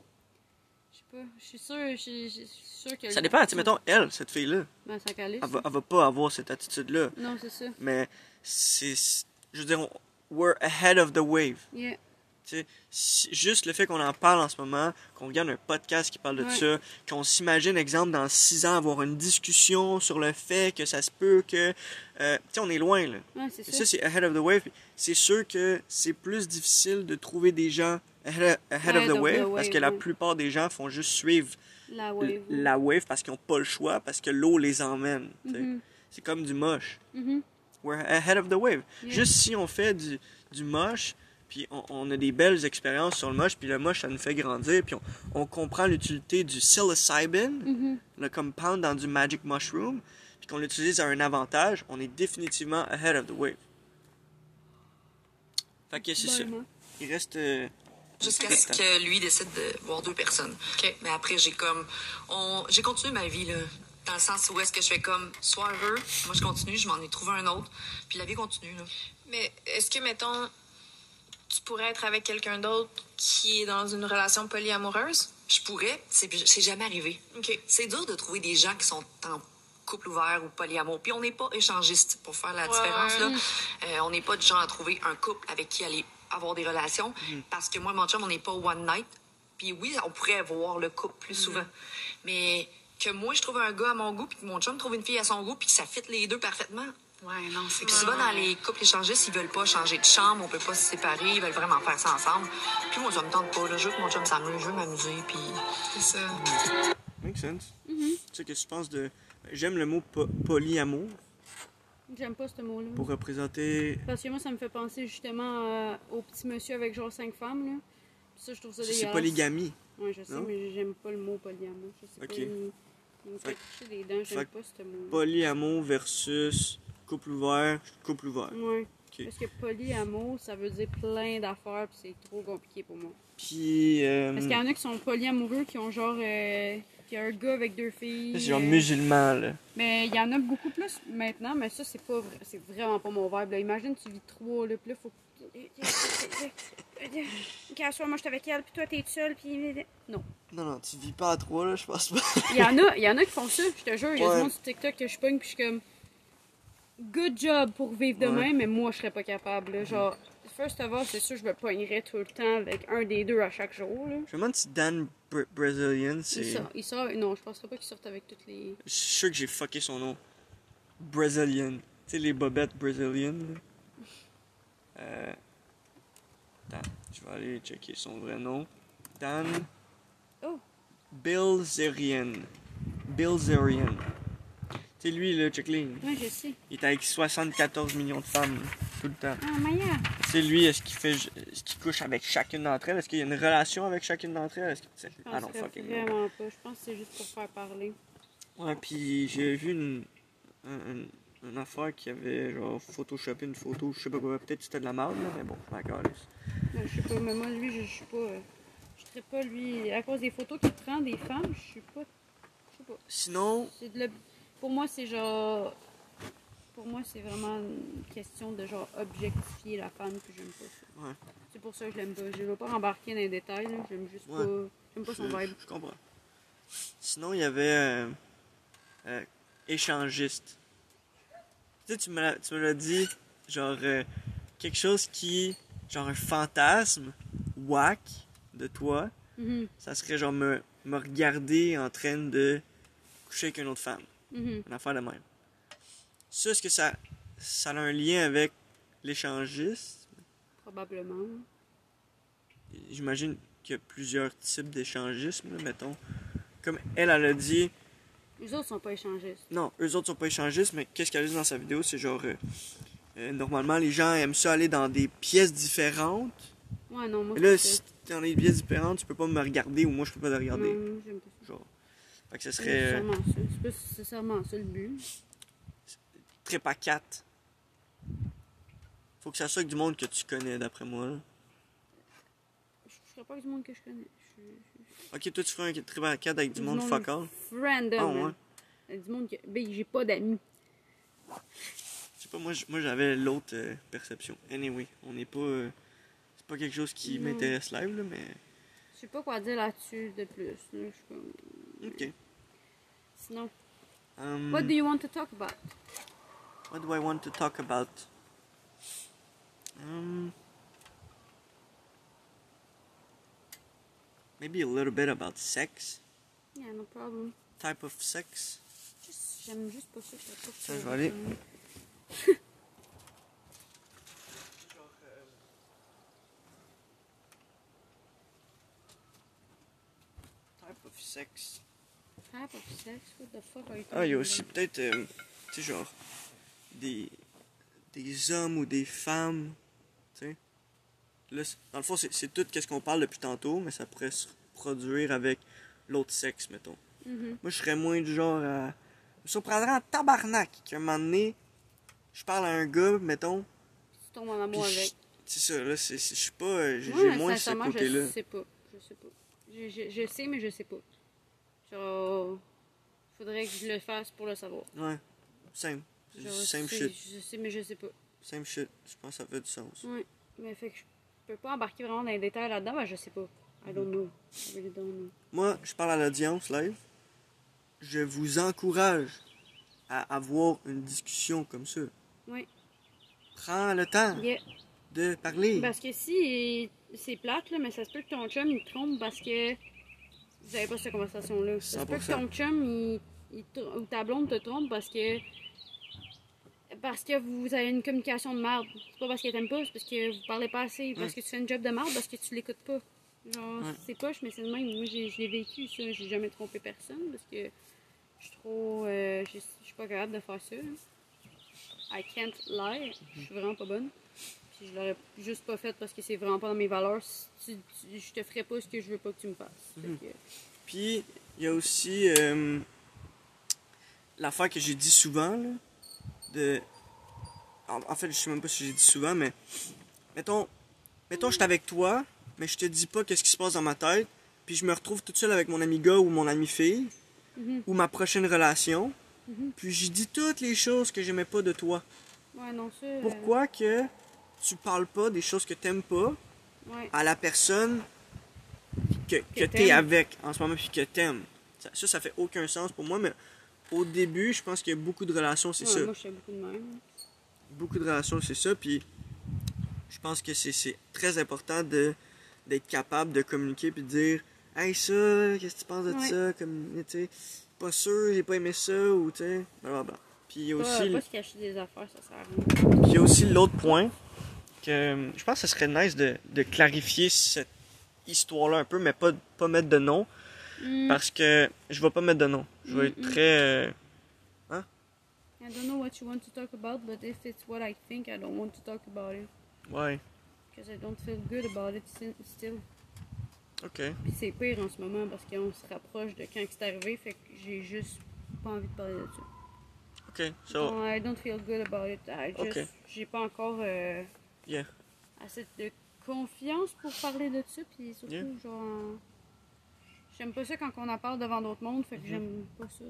Je sais pas. Je suis sûre, je suis- je suis sûre que. Ça dépend, tu sais, mettons, elle, cette fille-là, Ben, ça calisse. elle va, elle va pas avoir cette attitude-là. Non, c'est ça. Mais c'est. Je veux dire, on- we're ahead of the wave. Yeah. Si- juste le fait qu'on en parle en ce moment, qu'on regarde un podcast qui parle de ça, qu'on s'imagine, exemple, dans six ans, avoir une discussion sur le fait que ça se peut que. euh, tu sais, on est loin, là. Et ça. c'est ahead of the wave. C'est sûr que c'est plus difficile de trouver des gens ahead, ahead of the wave, parce que la plupart des gens font juste suivre La wave. la wave parce qu'ils n'ont pas le choix, parce que l'eau les emmène. sais. Mhm. C'est comme du moche. Mhm. We're ahead of the wave. Yeah. Juste si on fait du, du moche, puis on, on a des belles expériences sur le moche, puis le moche, ça nous fait grandir, puis on, on comprend l'utilité du psilocybin, Mhm. le compound dans du magic mushroom, puis qu'on l'utilise à un avantage, on est définitivement ahead of the wave. Fait que c'est ça. Il reste... euh, Jusqu'à ce temps. que lui décide de voir deux personnes. OK. Mais après, j'ai comme. On... J'ai continué ma vie, là. Dans le sens où est-ce que je fais comme. Sois heureux. Moi, je continue. Je m'en ai trouvé un autre. Puis la vie continue, là. Mais est-ce que, mettons, tu pourrais être avec quelqu'un d'autre qui est dans une relation polyamoureuse? Je pourrais. C'est jamais arrivé. OK. C'est dur de trouver des gens qui sont en couple ouvert ou polyamour. Puis on n'est pas échangiste pour faire la Ouais, différence. Là. Euh, on n'est pas du genre à trouver un couple avec qui aller avoir des relations. Parce que moi, mon chum, on n'est pas one night. Puis oui, on pourrait voir le couple plus souvent. Mais que moi, je trouve un gars à mon goût, puis que mon chum trouve une fille à son goût, puis que ça fit les deux parfaitement. Ouais, non, c'est Puis souvent, dans les couples échangistes, ils veulent pas changer de chambre, on peut pas se séparer, ils veulent vraiment faire ça ensemble. Puis moi, ça me tente pas. Là. Je veux que mon chum s'amuse, je veux m'amuser, puis... C'est ça. Make sense. Mm-hmm. Tu sais, qu'est-ce que tu penses de. J'aime le mot po- polyamour J'aime pas ce mot-là. pour représenter. Parce que moi, ça me fait penser justement euh, au petit monsieur avec genre cinq femmes. Là. Puis ça, je trouve ça Ça, dégueulasse. c'est polygamie. Ouais, je sais, Non? mais j'aime pas le mot polyamour. Je sais Ok. pas. Il, me fait des dents. J'aime pas ce mot. Polyamour versus couple ouvert, couple ouvert. Ok. Parce que polyamour, ça veut dire plein d'affaires, puis c'est trop compliqué pour moi. Puis. Euh, Parce qu'il y en a qui sont polyamoureux, qui ont genre. Euh, qui a un gars avec deux filles. c'est genre euh, musulman, là. Mais il y en a beaucoup plus maintenant, mais ça, c'est pas vrai- c'est vraiment pas mon vibe. Là. Imagine, tu vis trois, là, puis là, faut que. Ok, à soir, moi, je suis avec elle, puis toi, t'es seule, puis. Non. Non, non, tu vis pas à trois, là, je pense pas. Il y en a, il y en a qui font ça, je te jure. Il y a Ouais. du monde sur TikTok que je pogne, puis je suis comme. Good job pour vivre de Ouais. même, mais moi, je serais pas capable. là. Genre, first of all, c'est sûr, je me pognerais tout le temps avec un des deux à chaque jour. Là. Je me demande si Dan Br- Brazilian, Il c'est. sort, il sort- non, je penserais pas qu'il sorte avec toutes les. Je suis sûr que j'ai fucké son nom. Brazilian. Tu sais, les bobettes Brazilian. là. Euh... Attends, je vais aller checker son vrai nom. Dan. Oh. Bill Zerian. Sais, lui, là, check les. Ouais, je sais. Il est avec 74 millions de femmes, tout le temps. Ah, Maya! Sais, lui, est-ce qu'il fait. Est-ce qu'il couche avec chacune d'entre elles? Est-ce qu'il y a une relation avec chacune d'entre elles? Est-ce que. Je Ah non, penserais fucking vraiment pas. Je pense que c'est juste pour faire parler. Ouais, puis j'ai vu une, un, un- une affaire qui avait genre photoshopé une photo, je sais pas quoi, peut-être que c'était de la merde, là, mais bon, calisse. Ouais, Je sais pas, mais moi, lui, je je suis pas. euh, Je serais pas lui. À cause des photos qu'il prend des femmes, je suis pas. Je sais pas. Sinon, C'est de la- Pour moi, c'est genre. Pour moi, c'est vraiment une question de genre objectifier la femme, puis j'aime pas ça. Ouais. C'est pour ça que je l'aime pas. Je veux pas embarquer dans les détails, là. J'aime juste Ouais. pas. J'aime pas son je, vibe. je comprends. Sinon, il y avait euh, euh, échangiste. Tu sais, tu me l'as- tu me l'as dit, genre euh, quelque chose qui, genre un fantasme, whack de toi, Mhm, ça serait genre me, me regarder en train de coucher avec une autre femme. Mhm. Une affaire de même. Ça, est-ce que ça, ça a un lien avec l'échangiste? Probablement. J'imagine qu'il y a plusieurs types d'échangisme, là, mettons. Comme elle, elle a dit, Les autres sont pas échangistes. non, eux autres sont pas échangistes, mais qu'est-ce qu'elle a dit dans sa vidéo? C'est genre, euh, euh, normalement, les gens aiment ça aller dans des pièces différentes. Ouais, non, moi, Et là, si t'es dans des pièces différentes, tu peux pas me regarder ou moi, je peux pas te regarder. Non, j'aime pas ça. Genre. Fait que ce C'est serait euh. C'est nécessairement ça le but. très pas quatre. Faut que ça soit avec du monde que tu connais, d'après moi. là. Je ferais pas avec du monde que je connais. Je Ok, toi, tu ferais un trip à 4 avec du monde monde fuck all? Random. Ah, ouais. Du monde que. Ben, j'ai pas d'amis. Je sais pas, moi, j'avais l'autre euh, perception. Anyway, on n'est pas. euh, c'est pas quelque chose qui m'intéresse live, là, mais. Je sais pas quoi dire là-dessus de plus. là. Je suis comme- Ok. Sinon, Um, what do you want to talk about? what do I want to talk about? Um, maybe a little bit about sex. Yeah, no problem. Type of sex. J'aime juste pas ça. ça, Ça, je vais aller. Type of sex. Type of sex? What the fuck are you Ah, il y a aussi peut-être, euh, tu sais, genre, des, des hommes ou des femmes, tu sais. Là, dans le fond, c'est tout ce qu'on parle depuis tantôt, mais ça pourrait se produire avec l'autre sexe, mettons. Mhm. Moi, je serais moins du genre à... Je me surprendrais en tabarnak qu'à un moment donné, je parle à un gars, mettons, Tu tombes en amour avec. c'est ça, là, je suis pas... euh, J'ai Moi, j'ai moins ce côté-là. Je sais pas. Je sais pas. Je, je, je sais, mais je sais pas. Faudrait que je le fasse pour le savoir. Ouais, same. Genre, Same shit. Je sais, mais je sais pas. Same shit. Je pense que ça fait du sens. Ouais. Mais fait que je peux pas embarquer vraiment dans les détails là-dedans, mais je sais pas. I don't know. I really don't know. Moi, je parle à l'audience live. Je vous encourage à avoir une discussion comme ça. Oui. Prends le temps Yeah. de parler. Parce que si c'est plate, là, mais ça se peut que ton chum il te trompe parce que vous avez pas cette conversation-là. Ça peut que 100%. ton chum il, ou ta blonde te trompe parce que parce que vous avez une communication de merde. C'est pas parce qu'elle t'aime pas, c'est parce que vous parlez pas assez, parce que tu fais une job de merde, parce que tu l'écoutes pas. Genre, Ouais. c'est poche, mais c'est le même. Moi, j'ai- vécu, ça. J'ai jamais trompé personne parce que je suis trop. euh, je je suis pas capable de faire ça. hein. I can't lie. Je suis vraiment pas bonne. Puis je l'aurais juste pas fait parce que c'est vraiment pas dans mes valeurs. Si tu- tu- je te ferai pas ce que je veux pas que tu me fasses. Mhm. que- Puis, il y a aussi euh, l'affaire que j'ai dit souvent, là, de... En, en fait, je sais même pas si j'ai dit souvent, mais... Mettons, mettons, je suis avec toi, mais je te dis pas qu'est-ce qui se passe dans ma tête, puis je me retrouve toute seule avec mon ami gars ou mon ami fille, Mhm. ou ma prochaine relation, Mhm. puis j'y dis toutes les choses que j'aimais pas de toi. Ouais, non, ça. euh, Pourquoi que tu parles pas des choses que t'aimes pas Ouais. à la personne que, que Que t'es avec en ce moment puis que t'aimes. Ça, ça, ça fait aucun sens pour moi, mais au début, je pense qu'il y a beaucoup de relations, c'est Ouais, ça. Moi, je fais beaucoup de même. Beaucoup de relations, c'est ça. Puis je pense que c'est- très important de d'être capable de communiquer puis de dire Hey, ça, qu'est-ce que tu penses de Ouais. ça Comme, tu sais, pas sûr, j'ai pas aimé ça, ou tu sais, blablabla. Puis il y a Pas, aussi. pas se cacher des affaires, ça sert à rien. Puis il y a aussi l'autre point que euh, je pense que ce serait nice de, de clarifier cette histoire-là un peu, mais pas, pas mettre de nom. Mm. Parce que je vais pas mettre de nom. Je vais être Mm, mm. très. euh, I don't know what you want to talk about, but if it's what I think, I don't want to talk about it. ouais, Because I don't feel good about it still. ok. Puis c'est pire en ce moment parce qu'on se rapproche de quand c'est arrivé, fait que j'ai juste pas envie de parler de ça. Ok, so. Non, I don't feel good about it. I just, Ok. J'ai pas encore euh, Yeah. assez de confiance pour parler de ça, puis surtout, Yeah. genre. J'aime pas ça quand on en parle devant d'autres mondes, fait que j'aime pas ça.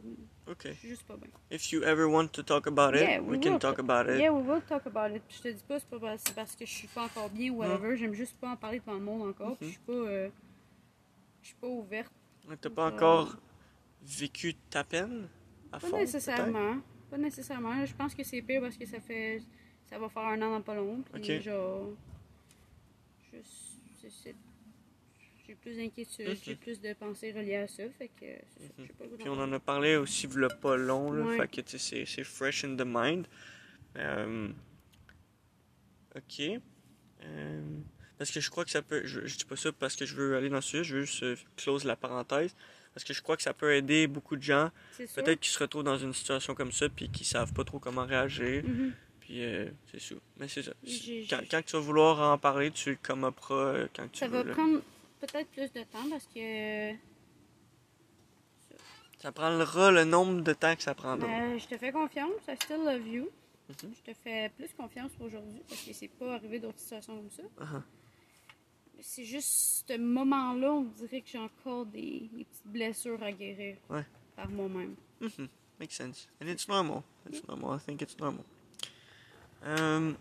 Ok. Je suis juste pas bien. If you ever want to talk about it, Yeah, we we can talk ta- about it. Yeah, we will talk about it. Puis je te dis pas, c'est pas parce, que je suis pas encore bien ou whatever. J'aime juste pas en parler devant le monde encore. Puis je suis pas. euh, je suis pas ouverte. T'as pas Euh, encore vécu ta peine? À Pas fond? nécessairement. Pas nécessairement. Je pense que c'est pire parce que ça fait. Ça va faire un an dans pas long. Puis Ok. genre. Je, j'ai plus d'inquiétude, Mhm. j'ai plus de pensées reliées à ça. Fait que. ça, pas Puis on en a parlé aussi, v'là pas long, là. Ouais. Fait que, tu sais, c'est- fresh in the mind. Euh, ok. Euh, parce que je crois que ça peut. Je, je dis pas ça parce que je veux aller dans ce sujet, je veux juste euh, close la parenthèse. Parce que je crois que ça peut aider beaucoup de gens, peut-être qui se retrouvent dans une situation comme ça, puis qui savent pas trop comment réagir. Mhm. Puis euh, c'est ça. Mais c'est ça. Quand, tu vas vouloir en parler, tu le commenteras euh, quand tu Ça veux. va là. prendre peut-être plus de temps parce que. Ça prendra le nombre de temps que ça prendra. Euh, je te fais confiance, I still love you. Mhm. Je te fais plus confiance aujourd'hui parce que c'est pas arrivé d'autres situations comme ça. Uh-huh. C'est juste ce moment-là, on dirait que j'ai encore des, des petites blessures à guérir Ouais. par moi-même. Mhm. Makes sense. And it's normal. It's normal. I think it's normal. Um,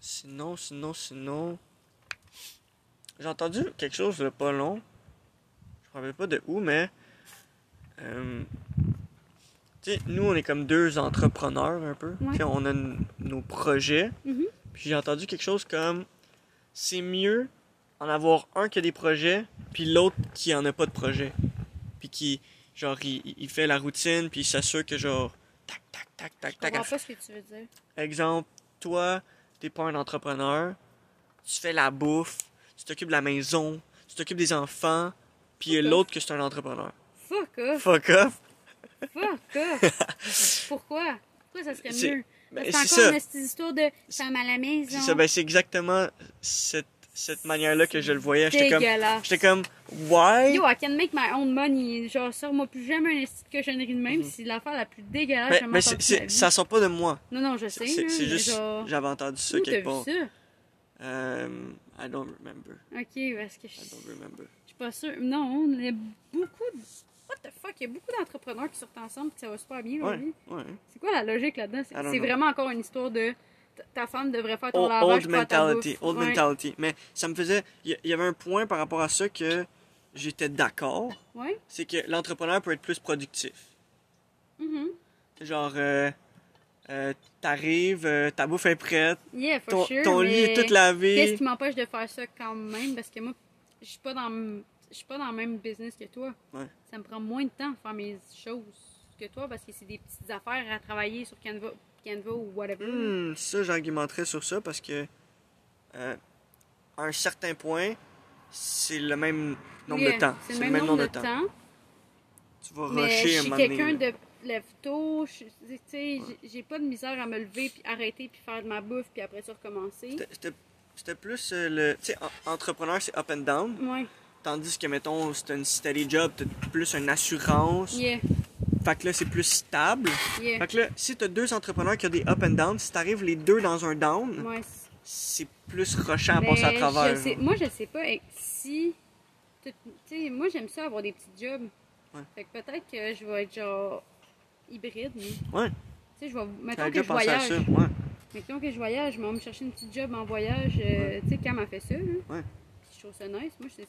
sinon, sinon, sinon. J'ai entendu quelque chose de pas long. Je me rappelle pas de où, mais. euh, tu sais, nous, on est comme deux entrepreneurs un peu. Ouais. On a nos projets. Mhm. Puis j'ai entendu quelque chose comme c'est mieux en avoir un qui a des projets, puis l'autre qui en a pas de projet. Puis qui, genre, il, il fait la routine, puis il s'assure que, genre, tac, tac, tac, tac, Je tac. comprends pas ce que tu veux dire. Exemple, toi, t'es pas un entrepreneur, tu fais la bouffe, tu t'occupes de la maison, tu t'occupes des enfants, puis l'autre que c'est un entrepreneur. Fuck off! Fuck off! Fuck off! Pourquoi? Pourquoi ça serait mieux? Ben, c'est encore ça. une histoire de femme à la maison. C'est ça, ben c'est exactement cette, cette manière-là que je le voyais. J'étais comme, j'étais comme, why? Yo, I can make my own money. Genre, sors-moi plus jamais un esti de cochonnerie de même. C'est l'affaire la plus dégueulasse Mais, que mais c'est- ça sort pas de moi. Non, non, je sais. C'est juste, genre... j'avais entendu ça Où quelque vu part. ça? Um, I don't remember. Ok, parce que je I don't remember. je suis pas sûre. Non, il y a beaucoup de... What the fuck? Il y a beaucoup d'entrepreneurs qui sortent ensemble et ça va super bien Ouais, ouais. C'est quoi la logique là-dedans? C'est vraiment encore une histoire de... ta- femme devrait faire ton Old, lavage old mentality, old Ouais. mentality. Mais ça me faisait, il y, avait un point par rapport à ça que j'étais d'accord, Ouais. c'est que l'entrepreneur peut être plus productif. Mhm. Genre, euh, euh, t'arrives, euh, ta bouffe est prête, Yeah, for ton, sure. ton lit est tout lavé. Qu'est-ce qui m'empêche de faire ça quand même? Parce que moi, je suis pas dans le- je suis pas dans le même business que toi. Ouais. Ça me prend moins de temps de faire mes choses que toi parce que c'est des petites affaires à travailler sur Canva, Canva ou whatever. Hmm, ça, j'argumenterais sur ça parce que, euh, à un certain point, c'est le même nombre de temps. C'est le même nombre de temps. Tu vas Mais rusher un moment quelqu'un donné. de lève tôt, je- tu sais, j'ai- j'ai pas de misère à me lever puis arrêter puis faire de ma bouffe puis après ça recommencer. C'était- plus euh, le. Tu sais, en- entrepreneur, c'est up and down. Ouais. Tandis que, mettons, c'est un steady job, t'as plus une assurance. Yeah, Fait que là, c'est plus stable. yeah. Fait que là, si t'as deux entrepreneurs qui ont des up and down, si t'arrives les deux dans un down, Ouais, c'est plus rushant à Mais passer à travers. je sais- moi, je sais pas si. tout- Tu sais, moi, j'aime ça avoir des petits jobs. Ouais. Fait que peut-être que je vais être genre hybride. mais, Tu Ouais, sais, je vais. Mettons que je voyage. ça. Ouais. Mettons que je voyage, je vais me chercher une petite job en voyage. euh, Tu sais, Cam a fait ça. Là. Ouais. Puis je trouve ça nice. Moi, c'est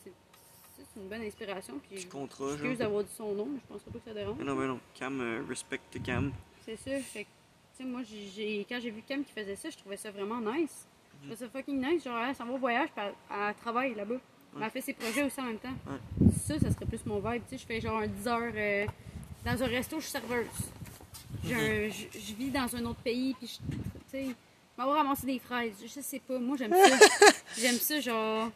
c'est- c'est une bonne inspiration. Puis Petit contrat, excuse d'avoir dit son nom, mais je pense pas que ça dérange. Mais non, mais non. Cam, euh, respect to Cam. C'est ça. Fait que, tu sais, moi, j'ai- quand j'ai vu Cam qui faisait ça, je trouvais ça vraiment nice. Je trouvais ça fucking nice. Genre, elle s'en va au voyage, puis elle, elle travaille là-bas. Mais Elle fait ses projets aussi en même temps. Ça, ça serait plus mon vibe. Tu sais, je fais genre un 10 heures euh, dans un resto, je suis serveuse. Un- je, vis dans un autre pays, puis je, tu sais, vais ramasser des fraises. Je sais pas. Moi, j'aime ça. j'aime ça, genre.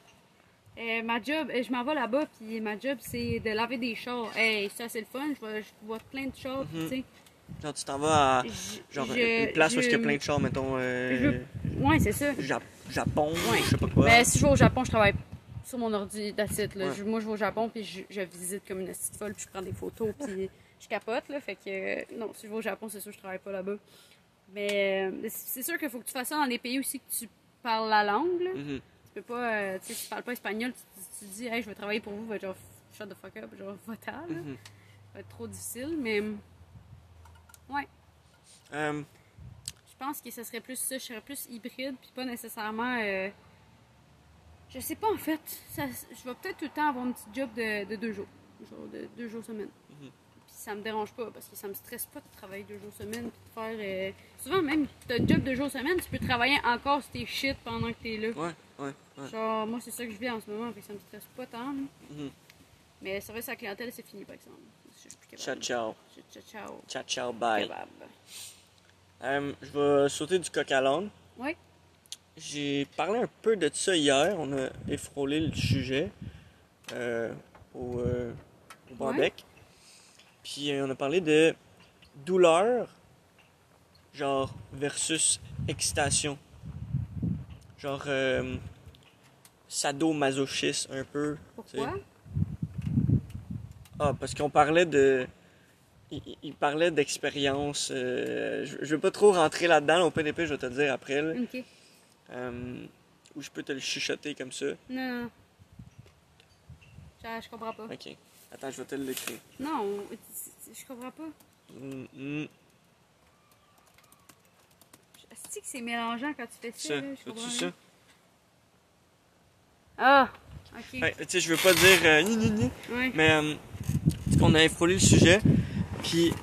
Euh, ma job, euh, je m'en vais là-bas, puis ma job, c'est de laver des chars. Hey, ça, c'est le fun. Je vois, je vois plein de chars, puis tu sais. Genre, tu t'en vas à. Genre, je- une place où il y a plein de chars, mettons. euh, Ouais, c'est ça. Jap- Japon, Ouais. je sais pas quoi. Mais si je vais au Japon, je travaille sur mon ordi d'acide. Ouais. Moi, je vais au Japon, puis je, je visite comme une petite folle, puis je prends des photos, puis je capote. Là, fait que euh, non, si je vais au Japon, c'est sûr que je travaille pas là-bas. Mais c'est sûr qu'il faut que tu fasses ça dans des pays aussi que tu parles la langue. Là. Mhm. Peux pas, euh, tu sais, si tu parles pas espagnol, tu, tu, dis, hey, je vais travailler pour vous, va genre, shut the fuck up, genre, va-t'en, là. Mhm. Ça va être trop difficile, mais ouais. Euh, Je pense que ce serait plus ça, je serais plus hybride, puis pas nécessairement. euh, Je sais pas en fait. Ça- je vais peut-être tout le temps avoir une petite job de, de deux jours. Genre de deux jours semaine. Mhm. Puis ça me dérange pas parce que ça me stresse pas de travailler deux jours semaine puis de faire. euh, Souvent même, t'as un job de jour semaine, tu peux travailler encore sur tes shit pendant que t'es là. ouais, ouais, ouais. Genre, moi c'est ça que je vis en ce moment, fait que ça me stresse pas tant. là. Mhm. Mais ça va, sa clientèle c'est fini par exemple. Je suis plus Ciao, ciao. Ciao, ciao. Ciao, ciao, bye. Euh, je vais sauter du coq à l'âne. Ouais. J'ai parlé un peu de ça hier. On a effrôlé le sujet euh, au, euh, au barbecue. Puis euh, on a parlé de douleur, genre, versus excitation. Genre, euh, sadomasochisme un peu. Pourquoi? Ah, parce qu'on parlait de. Il, parlait d'expérience. euh, je, je vais pas trop rentrer là-dedans. Au PDP, je vais te le dire après. là. Ok. Euh, ou je peux te le chuchoter comme ça. Non, non. Je, je comprends pas. Ok. Attends, je vais te l'écrire. Non, je comprends pas. Mm, mm, Est-ce que c'est mélangeant quand tu fais ça? ça, là? Je comprends ça? Ah! Ok. Ouais, tu sais, je veux pas dire euh, ni, ni, ni, Ouais. mais euh, parce qu'on a effrôlé le sujet. Puis,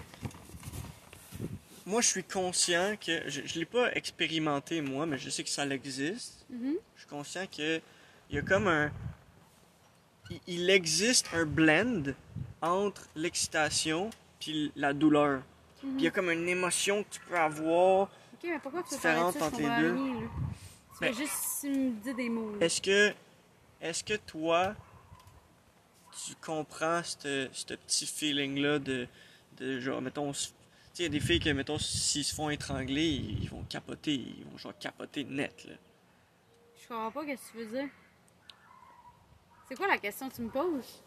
moi, je suis conscient que. Je, je l'ai pas expérimenté, moi, mais je sais que ça existe. Mhm. Je suis conscient que il y a comme un. Il- existe un blend entre l'excitation puis la douleur. Puis il y a comme une émotion que tu peux avoir. Ok, mais pourquoi tu Différente entre les deux? rien, là? Tu Ben- juste me dire des mots. Est-ce que. Est-ce que toi. Tu comprends ce petit feeling-là de, de genre, mettons. s- Tu sais, il y a des filles que, mettons, s'ils se font étrangler, ils vont capoter. Ils vont genre capoter net, là. Je comprends pas ce que tu veux dire. C'est quoi la question que tu me poses?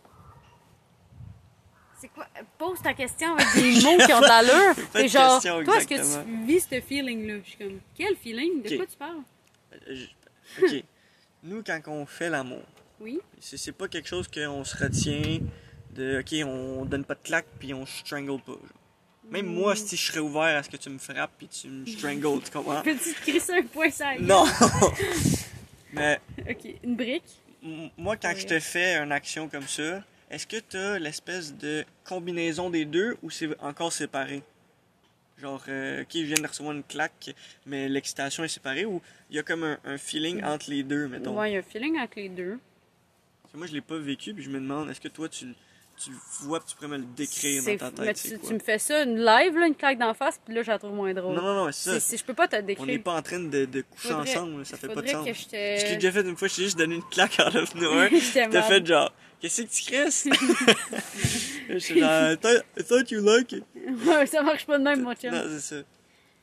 C'est quoi? Pose ta question avec des mots qui ont de l'allure. C'est genre, question, toi, est-ce que tu vis ce feeling-là? Je suis comme, quel feeling? De quoi tu parles? Euh, je- Ok. Nous, quand on fait l'amour, Oui? C'est pas quelque chose qu'on se retient de OK, on donne pas de claque puis on strangle pas. genre. Même moi, si je serais ouvert à ce que tu me frappes puis tu me strangles, tu comprends? Peux-tu te crisser un? Non! Mais Ok, une brique? Moi, quand Oui. je te fais une action comme ça, est-ce que tu as l'espèce de combinaison des deux ou c'est encore séparé? Genre, euh, ok, je viens de recevoir une claque, mais l'excitation est séparée ou il y a comme un, un feeling entre les deux, mettons? Ouais, il y a un feeling avec les deux. Moi, je l'ai pas vécu, puis je me demande, est-ce que toi, tu, tu vois, puis tu pourrais me le décrire dans ta mais tête? tu, c'est tu quoi? me fais ça, une live, là, une claque d'en face, puis là, je la trouve moins drôle. Non, non, non, c'est ça. C'est- je peux pas te le On n'est décrire. pas en train de, de coucher Faudrait- ensemble, là, ça fait pas de sens. que je Ce que j'ai te... déjà fait une fois, je t'ai juste donné une claque en of nowhere. T'as fait genre, qu'est-ce que tu crisses? Je suis genre, I thought, you like it. Ouais, ça marche pas de même, mon chum. Non, c'est ça.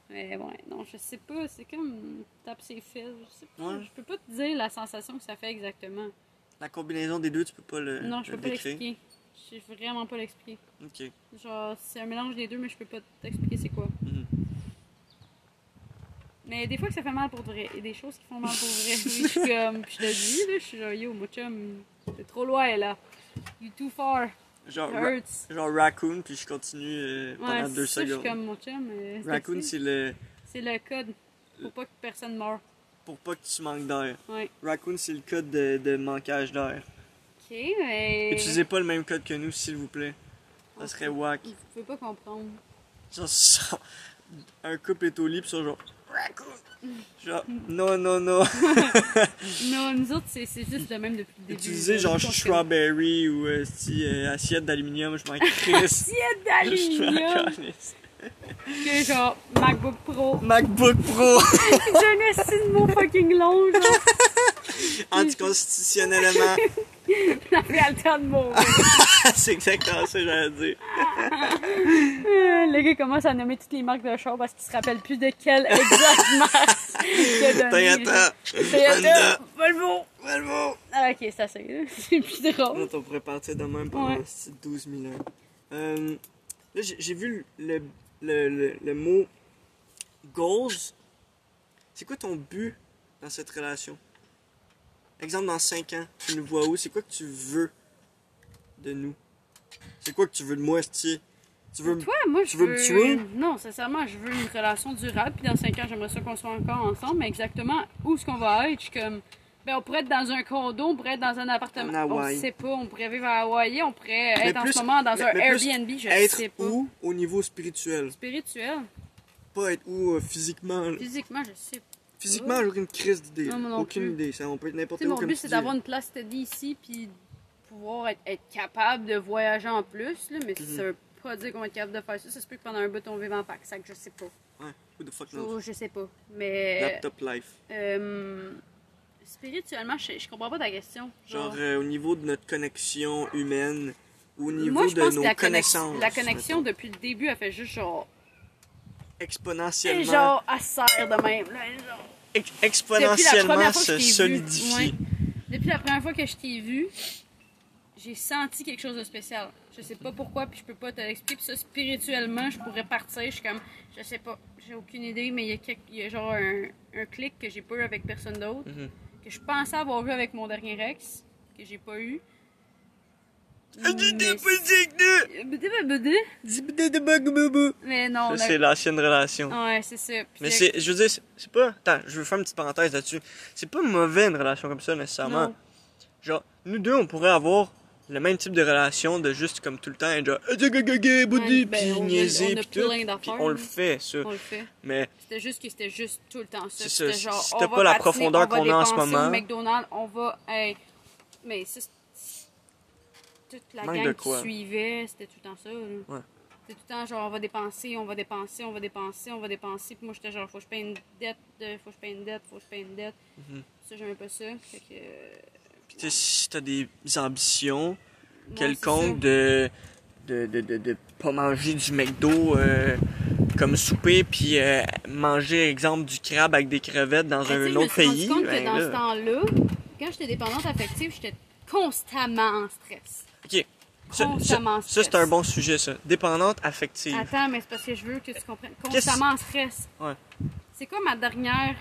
Mais ouais, non, je sais pas. C'est comme tape ses fesses. Je sais pas. Ouais. Je peux pas te dire la sensation que ça fait exactement. La combinaison des deux, tu peux pas le, Non, je le peux pas décrire. l'expliquer. Je sais vraiment pas l'expliquer. Ok. Genre, c'est un mélange des deux, mais je peux pas t'expliquer c'est quoi. Mhm. Mais des fois que ça fait mal pour vrai. Il y a des choses qui font mal pour vrai. Oui, je suis comme. Puis je te dis, là, je suis genre, yo, mon chum, c'est trop loin, là. You too far. Genre, ra- genre raccoon, puis je continue euh, pendant Ouais, deux ça, je secondes. suis comme mon chum. euh, Raccoon, c'est le. C'est le code pour pas que personne meure. pour pas que tu manques d'air. Ouais. Raccoon, c'est le code de, de manquage d'air. Ok, mais. Utilisez pas le même code que nous, s'il vous plaît. Ça serait whack. Vous pouvez pas comprendre. Genre, un couple est au lit, pis ça, genre. Genre, non, non, non. Non, nous autres, c'est juste le même depuis le début. Utilisez genre strawberry ou euh, si, euh, assiette d'aluminium, je m'en crisse. Assiette d'aluminium! que genre MacBook Pro. MacBook Pro! J'ai un esti de mot fucking long, genre. Anticonstitutionnellement. Ça fait le temps de mourir. c'est exactement ça que j'allais dire. Euh, Le gars commence à nommer toutes les marques de char parce qu'il se rappelle plus de quelle exacte marque il a donné. Toyota! Toyota! Volvo. Volvo! Ah, ok, c'est assez. là. C'est plus drôle. On pourrait partir de même pendant Ouais. ces 12 000 ans. Euh, là, j'ai j'ai vu le, le, le, le mot goals. C'est quoi ton but dans cette relation? Exemple, dans 5 ans, tu nous vois où? C'est quoi que tu veux de nous? C'est quoi que tu veux de moi, Sti? Tu veux me- Toi, moi, je Tu veux me tuer? Non, sincèrement, je veux une relation durable. Puis dans 5 ans, j'aimerais ça qu'on soit encore ensemble. Mais exactement où est-ce qu'on va être? Je suis comme. Ben, on pourrait être dans un condo, on pourrait être dans un appartement. On sait pas. On pourrait vivre à Hawaï, on pourrait Mais être en ce moment dans mais- un mais Airbnb, je être sais pas. où au niveau spirituel? Spirituel. Pas être où euh, physiquement. là. Physiquement, je sais pas. Physiquement, j'aurais une crise d'idée. Non, là. moi non Aucune plus. idée. Ça, on peut être n'importe où mon but, c'est d'avoir une place steady ici, puis pouvoir être, être capable de voyager en plus, là, mais Mhm. ça veut pas dire qu'on va être capable de faire ça. Ça se peut que pendant un bout, on vive en pack sac, je sais pas. Ouais, who the fuck knows? Oh, je sais pas. Mais. Laptop life. euh, spirituellement, je, je comprends pas ta question. Genre euh, au niveau de notre connexion humaine, au niveau Moi, de nos la, connaissances. la connexion, mettons. depuis le début, elle fait juste genre. Exponentiellement, Genre, elle serre de même. Là, genre. exponentiellement se solidifie. ouais. Depuis la première fois que je t'ai vu, j'ai senti quelque chose de spécial. Je sais pas pourquoi, puis je peux pas te l'expliquer. Ça, spirituellement, je pourrais partir. Je suis comme, je sais pas, j'ai aucune idée, mais il y a, quelque- il y a genre un, un clic que j'ai pas eu avec personne d'autre, Mhm. que je pensais avoir eu avec mon dernier ex, que j'ai pas eu. Dis- Mais- non, c'est l'ancienne relation. Ouais, c'est ça. Puis Mais c'est- je veux dire, c'est- pas. Attends, je veux faire une petite parenthèse là-dessus. C'est pas mauvais une relation comme ça nécessairement. Non. Genre, nous deux, on pourrait avoir le même type de relation de juste comme tout le temps genre, Ouais, ben, puis niaiser, puis tout. plein Puis on le fait, ça. On le fait. Mais C'était juste que c'était juste tout le temps ça. C'est C'était ça, genre, va pas la patiner, profondeur qu'on a en ce moment. McDonald's, on va. Hey, mais ça, c'est- toute la Manque gang de qui quoi? suivait, c'était tout le temps ça. là. Ouais. C'était tout le temps genre, on va dépenser, on va dépenser, on va dépenser, on va dépenser. Puis moi, j'étais genre, faut que je paye une dette, de- faut que je paye une dette, faut que je paye une dette. Mhm. Ça, j'aimais pas ça. Fait que. euh, Puis tu sais, si t'as des ambitions ouais, quelconques de, de, de, de, de pas manger du McDo euh, comme souper, puis euh, manger, exemple, du crabe avec des crevettes dans Mais tu sais, un je me autre suis rendu pays. compte que ben dans là, ce temps-là, quand j'étais dépendante affective, j'étais constamment en stress. Ça, c'est un bon sujet, ça. Dépendante affective. Attends, mais c'est parce que je veux que tu comprennes. Constamment en stress. Ouais. C'est quoi ma dernière?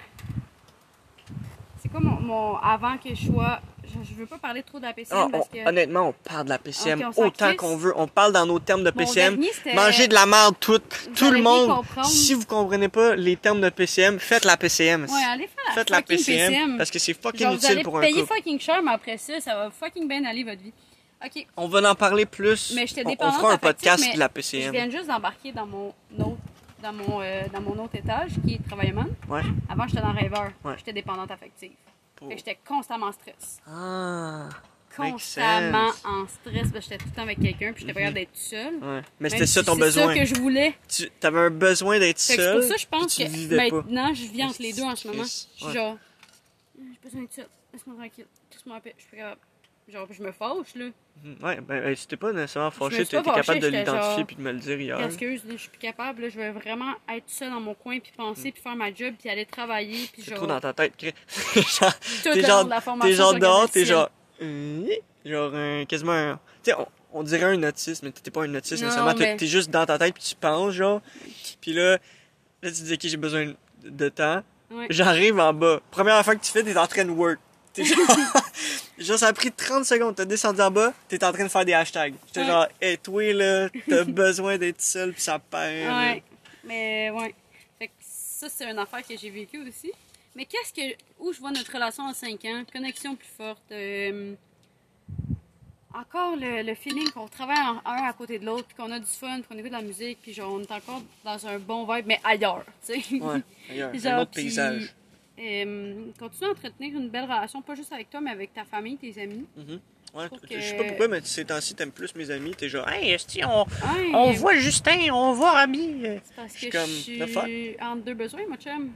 C'est quoi mon, mon- Avant que je sois? Je, je veux pas parler trop de la PCM Ah, parce que. Honnêtement, on parle de la PCM autant qu'on veut. On parle dans nos termes de Mon PCM. dernier, c'était- Mangez de la merde, tout, tout le monde. comprendre. Si vous comprenez pas les termes de PCM, faites la PCM. Ouais, allez faire la Faites la PCM, PCM. parce que c'est fucking Genre, vous utile allez pour un payer couple. fucking cher, mais après ça, ça va fucking bien aller votre vie. Ok, On va en parler plus. mais j'étais on, on dépendante fera un podcast mais de la Je PCM. viens juste d'embarquer dans mon autre, dans mon, euh, dans mon autre étage, qui est travailleman. Ouais. Avant, j'étais dans rêveur. Ouais. J'étais dépendante affective. Pour- j'étais constamment en stress. Ah. Constamment en stress, parce que j'étais tout le temps avec quelqu'un, puis j'étais pas Mhm. capable d'être seule. Ouais. Mais c'était ça ton c'est besoin. ça que je voulais. Tu avais un besoin d'être que c'est pour ça que je pense que maintenant, je vis entre les deux en ce moment. Je genre, j'ai besoin d'être seule. Laisse-moi tranquille. Laisse-moi en paix. Je suis pas capable. Genre, je me fâche, là. Mhm. Ouais, ben, si t'es pas nécessairement me fâché, étais capable de l'identifier puis de me le dire hier. Excuse, je suis plus capable. Là, je veux vraiment être seule dans mon coin, puis penser, puis faire ma job, puis aller travailler, puis genre. trop dans ta tête. T'es genre, t'es genre dehors, t'es genre. euh, genre un, quasiment un. Tu sais, on, dirait un autiste, mais t'es pas un autiste nécessairement. T'es t'es juste dans ta tête puis tu penses, genre. Puis là, là, tu dis, ok, j'ai besoin de- temps. J'arrive en bas. Première affaire que tu fais, t'es en train de work. Genre, genre, ça a pris 30 secondes. T'as descendu en bas, t'es en train de faire des hashtags. J'étais Ouais. genre, hey, toi, là, t'as besoin d'être seul pis ça là. Ouais. Mais ouais. Fait que ça, c'est une affaire que j'ai vécue aussi. Mais qu'est-ce que. Où je vois notre relation en 5 ans, connexion plus forte. euh, encore le, le feeling qu'on travaille en- un à côté de l'autre, puis qu'on a du fun, puis qu'on écoute de la musique, puis genre on est encore dans un bon vibe, mais ailleurs, tu sais. Ouais, ailleurs, Genre, un autre puis, paysage. Euh, continue à entretenir une belle relation, pas juste avec toi, mais avec ta famille, tes amis. Ouais, trouve je que- sais pas pourquoi, mais ces temps-ci, t'aimes plus mes amis. T'es genre, hey, esti, on, Ouais, on voit Justin, on voit Rami. C'est parce je suis que je comme, suis the entre deux besoins, moi, chum.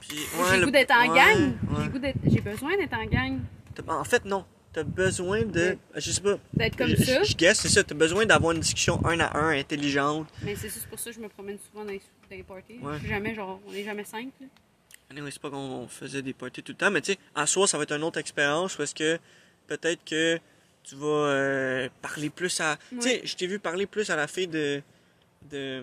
Puis, j'ai ouais, le goût d'être en ouais, gang. ouais. J'ai le goût d'être- J'ai besoin d'être en gang. En fait, non. T'as besoin de. De- Je sais pas. D'être comme je, ça. Je, je guess, c'est ça. T'as besoin d'avoir une discussion un à un, intelligente. Mais c'est juste pour ça que je me promène souvent dans les, dans les parties. Ouais. Je suis jamais genre, on est jamais cinq. là. Anyway, c'est pas qu'on faisait des parties tout le temps, mais tu sais, en soi, ça va être une autre expérience parce que peut-être que tu vas euh, parler plus à. Tu sais, je t'ai vu parler plus à la fille de. de.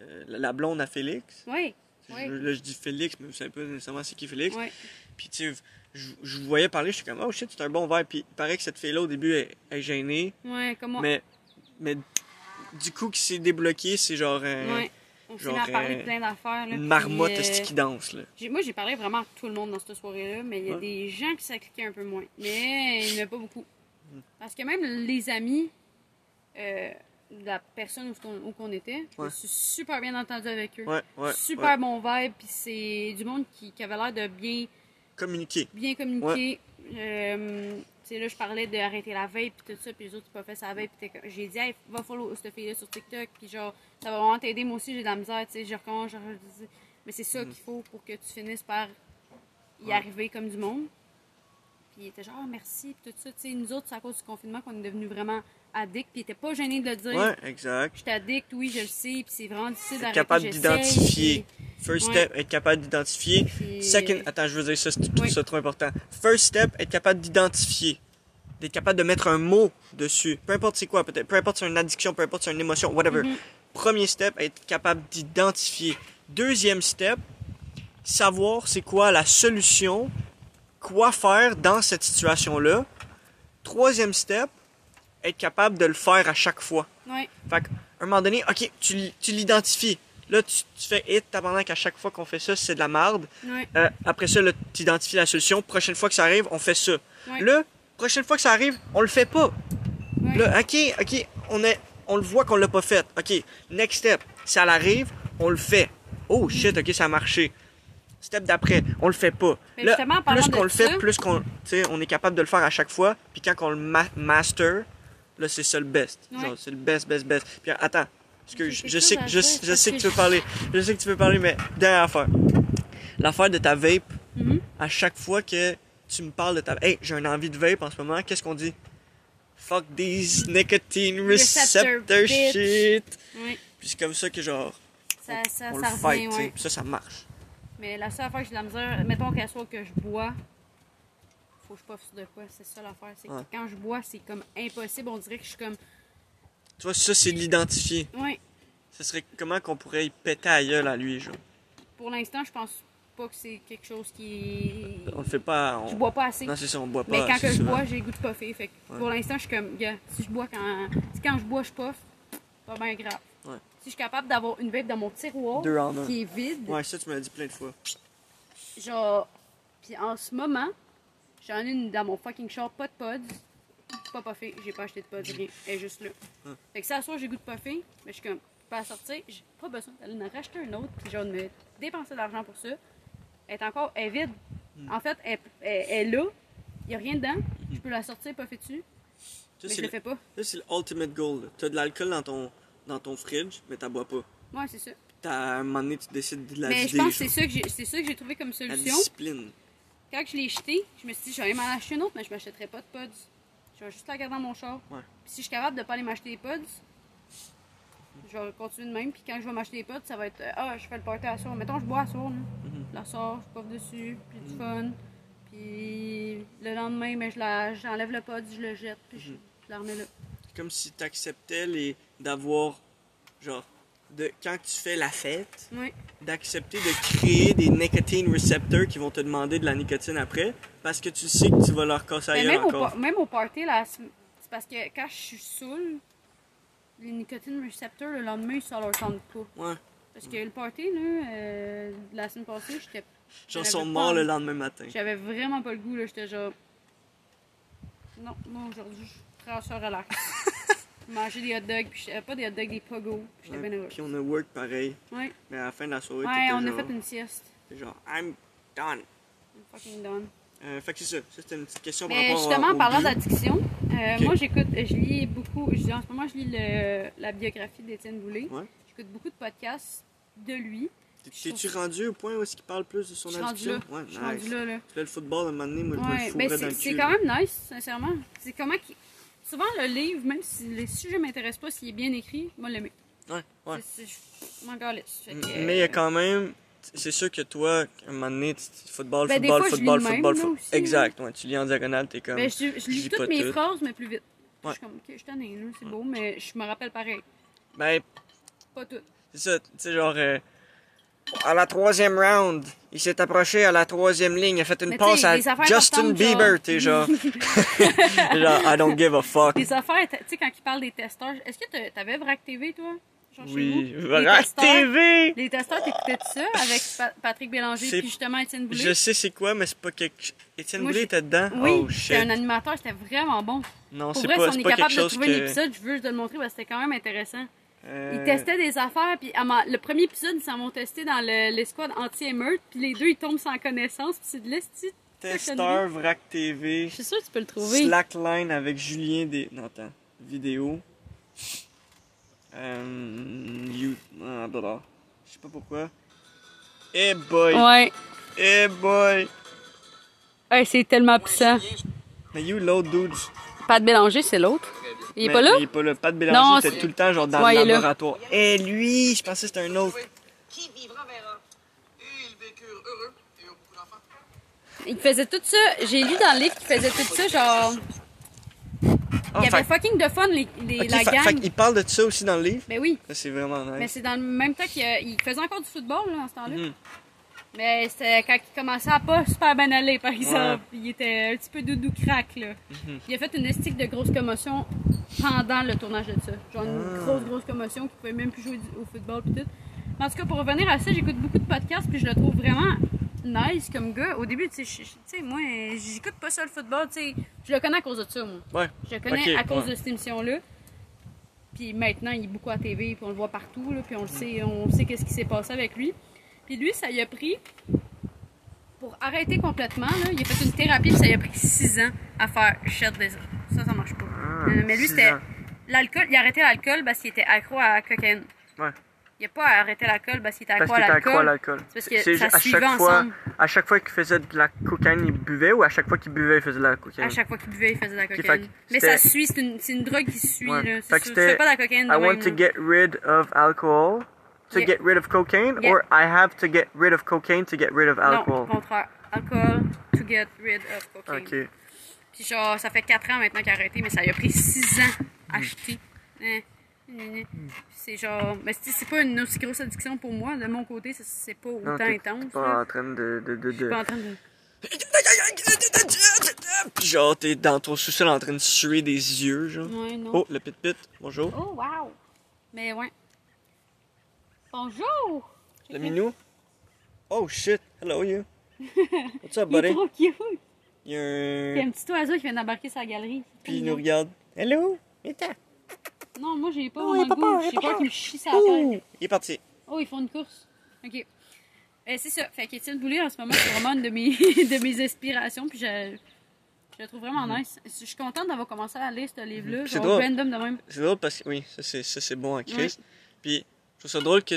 euh, la blonde à Félix. Oui. Je- Oui. Là, je dis Félix, mais vous savez pas nécessairement c'est qui Félix. Ouais. Puis tu sais, je, je voyais parler, je suis comme, oh shit, c'est un bon verre. Puis il paraît que cette fille-là, au début, est, est gênée. Ouais, comme moi. Mais, mais du coup, qui s'est débloqué, c'est genre euh, Ouais. On s'est à parler euh, de plein d'affaires. une puis, marmotte euh, qui danse. Là? Moi, j'ai parlé vraiment à tout le monde dans cette soirée-là, mais il y a Ouais. des gens qui s'appliquaient un peu moins. Mais il n'y en a pas beaucoup. Parce que même les amis euh, de la personne où, on- où qu'on était, je me suis super bien entendu avec eux. Ouais, ouais. super bon vibe, puis c'est du monde qui, qui avait l'air de bien, Communiquer. bien communiquer. Euh, sais, là, je parlais d'arrêter la vape, puis tout ça, puis les autres, ils pas fait sa vape, puis j'ai dit, hey, va follow cette fille-là sur TikTok, puis genre, ça va vraiment t'aider. Moi aussi, j'ai de la misère, tu sais, je recommence, genre, mais c'est ça qu'il faut pour que tu finisses par y Mm. Ouais. arriver comme du monde. Puis il était genre, Ah, merci, puis tout ça, tu sais, nous autres, c'est à cause du confinement qu'on est devenus vraiment addicts, puis il était pas gêné de le dire. Ouais, exact. Je suis addict, oui, je le sais, puis c'est vraiment difficile d'arrêter. capable d'identifier. First Ouais. step, être capable d'identifier. puis- Second, attends, je veux dire ça, c'est- Oui. ça trop important. First step, être capable d'identifier. D'être capable de mettre un mot dessus. Peu importe c'est quoi, peut-être. Peu importe c'est une addiction, peu importe c'est une émotion, whatever. Mhm. Premier step, être capable d'identifier. Deuxième step, savoir c'est quoi la solution, quoi faire dans cette situation-là. Troisième step, être capable de le faire à chaque fois. Ouais. Fait qu'à un moment donné, ok, tu, tu l'identifies. Là, tu, tu fais hit, pendant qu'à chaque fois qu'on fait ça, c'est de la merde. Ouais. Euh, après ça, tu identifies la solution. Prochaine fois que ça arrive, on fait ça. Ouais. Là, prochaine fois que ça arrive, on le fait pas. Ouais. Là, ok, ok, on, est, on le voit qu'on l'a pas fait. Ok, next step, ça arrive, on le fait. Oh shit, ok, ça a marché. Step d'après, on le fait pas. Mais Là, plus qu'on le fait, ça- plus qu'on, on est capable de le faire à chaque fois. Puis quand on le ma- master, là, c'est ça le best. Genre, c'est le best, best, best. Puis attends, que je, sais, que- je, sais que que tu veux parler. Je sais que tu veux parler, mais dernière affaire. L'affaire de ta vape, Mhm. à chaque fois que tu me parles de ta Hey, j'ai une envie de vape en ce moment, qu'est-ce qu'on dit? Fuck these nicotine Receptor, receptor shit. Ouais. Puis c'est comme ça que genre, Ça, ça, on ça le fight, ouais. Ça, ça marche. Mais la seule affaire que j'ai de la misère, mettons qu'elle soit que je bois, faut que je puff sur de quoi, c'est ça l'affaire. C'est Ouais. que quand je bois, c'est comme impossible. On dirait que je suis comme. Tu vois, ça, c'est de l'identifier. Ouais, Ce serait comment qu'on pourrait y péter à gueule à lui, genre? pour l'instant, je pense pas que c'est quelque chose qui. On le fait pas. On... Je bois pas assez. Non, c'est ça, on boit pas. Mais quand que je bois, j'ai le goût de puffer. Fait que Ouais. pour l'instant, je suis comme, gars, si je bois quand. Si quand je bois, je puff, pas bien grave. Ouais. Si je suis capable d'avoir une vape dans mon tiroir qui est vide, Ouais, ça, tu me l'as dit plein de fois. genre. Puis en ce moment, j'en ai une dans mon fucking short, pas de pods. Pas puffé, j'ai pas acheté de pods, rien. Elle est juste là. Hum. Fait que ça, soir, j'ai goût de puffer, mais je suis comme, pas à sortir, j'ai pas besoin d'aller en racheter un autre, puis genre de me dépenser de l'argent pour ça. Elle est encore, elle est vide. Hum. En fait, elle, elle- elle est là, il y a rien dedans, je peux la sortir, puffer dessus, Ça, mais je le le, fais pas. ça, c'est le ultimate goal. là. T'as de l'alcool dans ton, dans ton fridge, mais t'en bois pas. Ouais, c'est ça. T'as, à un moment donné, tu décides de la mais je pense que c'est ça que j'ai, c'est ça que j'ai trouvé comme La solution. discipline. Quand je l'ai jeté, je me suis dit, j'allais m'en acheter une autre, mais je m'achèterais pas de pods. Je vais juste la garder dans mon char. Ouais. Puis si je suis capable de pas aller m'acheter des pods, je vais continuer de même. Puis quand je vais m'acheter des pods, ça va être, euh, ah, je fais le party à soir. Mettons, je bois à soir, là. Mhm. Je la sors, je puff dessus, puis du fun. Puis le lendemain, mais je la, j'enlève le pod, je le jette, puis je, Mhm. je la remets là. C'est comme si t'acceptais les, d'avoir, genre, de, quand tu fais la fête, Oui. d'accepter de créer des nicotine receptors qui vont te demander de la nicotine après, parce que tu sais que tu vas leur casser Mais même au, encore. par- même au party, là, c'est parce que quand je suis saoule, les nicotine receptors, le lendemain, ça leur tente pas. Ouais. Parce que le party, là, euh, la semaine passée, j'étais. Sont pas morts le lendemain matin. J'avais vraiment pas le goût, là. J'étais genre. Non, moi aujourd'hui, je prends ça relax. Manger des hot dogs, puis j'étais- pas des hot dogs, des pogos. puis J'étais Ouais, bien heureux. Puis on a work pareil, Ouais, mais à la fin de la soirée, ouais on a fait une sieste. t'es genre, I'm done. I'm fucking done. Euh, fait que c'est ça. Ça, c'était une petite question par Mais rapport justement, en parlant d'addiction, euh, moi j'écoute, je lis beaucoup, je, en ce moment je lis le- la biographie d'Étienne Boulay. Ouais. J'écoute beaucoup de podcasts de lui. T'es- T'es-tu rendu au point où est-ce qu'il parle plus de son Je addiction? Ouais, Je suis nice. là, là. Tu fais le football, à un moment donné, moi, je me le ben dans c'est le c'est cul, quand là. même nice, sincèrement. C'est comment qu'il- Souvent, le livre, même si les sujets m'intéressent pas, s'il est bien écrit, moi, l'aimer. Ouais, ouais. C'est- m'en Mais il y a euh, quand même. C'est sûr que toi, à un moment donné, tu- football, Ben, football, fois, football, football, football. aussi, Exact, ouais, tu lis en diagonale, t'es comme. Ben, je, je je lis toutes mes tout. phrases, mais plus vite. Ouais. Je suis comme, ok, je suis tannée, là, c'est beau, mais je me rappelle pareil. Ben, Pas tout. c'est ça, tu sais, genre. euh, à la troisième round, il s'est approché à la troisième ligne, il a fait une Mais passe tu sais, à Justin Bieber, genre- t'es genre. genre, I don't give a fuck. Des affaires, tu sais, quand il parle des testeurs, est-ce que t'avais Vrac TV, toi? Genre Oui? Vrac TV! Les testeurs, t'écoutais ça avec Pa- Patrick Bélanger puis justement Étienne Boulay? Je sais c'est quoi, mais c'est pas quelque chose. Étienne Boulay était dedans? Oui, oh c'était un animateur, c'était vraiment bon. Non, c'est vrai, pas, si on est pas quelque capable de trouver que. l'épisode, je veux juste te le montrer parce que c'était quand même intéressant. Euh, Ils testaient des affaires, puis à ma- le premier épisode, ils s'en vont tester dans le- l'escouade anti-émeute, puis les deux, ils tombent sans connaissance, puis c'est de l'esti. Testeur Vrac TV. Je suis sûre que tu peux le trouver. Slackline avec Julien des. Non, attends. Vidéo. Euh. You. Ah, blablabla. Je sais pas pourquoi. Eh boy! Ouais. Eh boy! Ouais, c'est tellement puissant. Mais you l'autre dude. Pas de Bélanger, c'est l'autre. Il est Mais- pas là? Il est pas là. Pas de Bélanger, Non, il était tout le temps genre dans Ouais, il le laboratoire. Eh lui! Je pensais que c'était un autre. Qui vivra verra. Et ils vécurent heureux et ont beaucoup d'enfants. Il faisait tout ça. J'ai lu dans le livre qu'il faisait tout ça, genre. Ah, il y avait fait- fucking de fun, les, les- la fait- gang. fait qu'il parle de ça aussi dans le livre. Ben oui. Ça, c'est vraiment Mais c'est dans le même temps qu'il il faisait encore du football, là, en ce temps-là. Mhm. Mais c'était quand il commençait à pas super bien aller, par exemple. Il était un petit peu doudou crack, là. Mhm. Il a fait une estique de grosse commotion pendant le tournage de ça. Genre une Ah. grosse, grosse commotion qu'il pouvait même plus jouer au football pis tout. Mais en tout cas, pour revenir à ça, j'écoute beaucoup de podcasts puis je le trouve vraiment nice comme gars. Au début, tu sais, moi, j'écoute pas ça le football, tu sais. Je le connais à cause de ça, moi. Ouais. Je le connais à cause ouais. de cette émission-là. Puis maintenant, il est beaucoup à TV, puis on le voit partout, là, puis on le sait, on sait qu'est-ce qui s'est passé avec lui. Puis lui, ça y a pris, pour arrêter complètement, là, il a fait une thérapie, puis ça y a pris six ans à faire shut des Ça, ça marche pas. Euh, mais lui, c'était l'alcool. Il a arrêté l'alcool parce qu'il était accro à la cocaïne. Ouais. Il a pas arrêté l'alcool parce qu'il était accro à était accro à l'alcool. C'est parce que ça à suivait chaque fois, ensemble. à chaque fois qu'il faisait de la cocaïne, il buvait ou à chaque fois qu'il buvait, il faisait de la cocaïne? À chaque fois qu'il buvait, il faisait de la cocaïne. Mais ça suit, c'est une, drogue qui suit. Ouais. Là. Fait que tu fais pas de la cocaïne I want même, to là. get rid of alcohol to Yeah. get rid of cocaine, Yeah. or I have to get rid of cocaine to get rid of Non, alcohol? au contraire. Alcohol to get rid of cocaine. Ok. Puis genre, ça fait 4 ans maintenant qu'il a arrêté, mais ça lui a pris 6 ans à acheter. Hein? C'est genre. Mais c'est c'est pas une aussi grosse addiction pour moi. De mon côté, c'est- pas autant Non, intense. pas en train de. de, de, Je suis de- pas en train de. Puis genre, t'es dans ton sous-sol en train de suer des yeux, genre. Ouais, non. Oh, le pit-pit, bonjour. Oh, wow! Mais ouais. Bonjour! Le minou? Oh shit, hello you. What's up, Il est buddy? trop cute! Il y a un. un petit oiseau qui vient d'embarquer sa galerie. Puis il nous regarde. Hello, viens Non, moi j'ai pas le peur, goût. J'ai peur qu'il me chie sa tête. il est parti. Oh, ils font une course. OK. Euh, c'est ça. Fait qu'Étienne Boulay, en ce moment, c'est vraiment une de mes, de mes inspirations. Puis je, je le trouve vraiment nice. Je suis contente d'avoir commencé à lire ce livre-là. Mhm. C'est random de même. C'est drôle parce que oui, ça c'est, ça, c'est bon à Chris. Ouais. Puis je trouve ça drôle que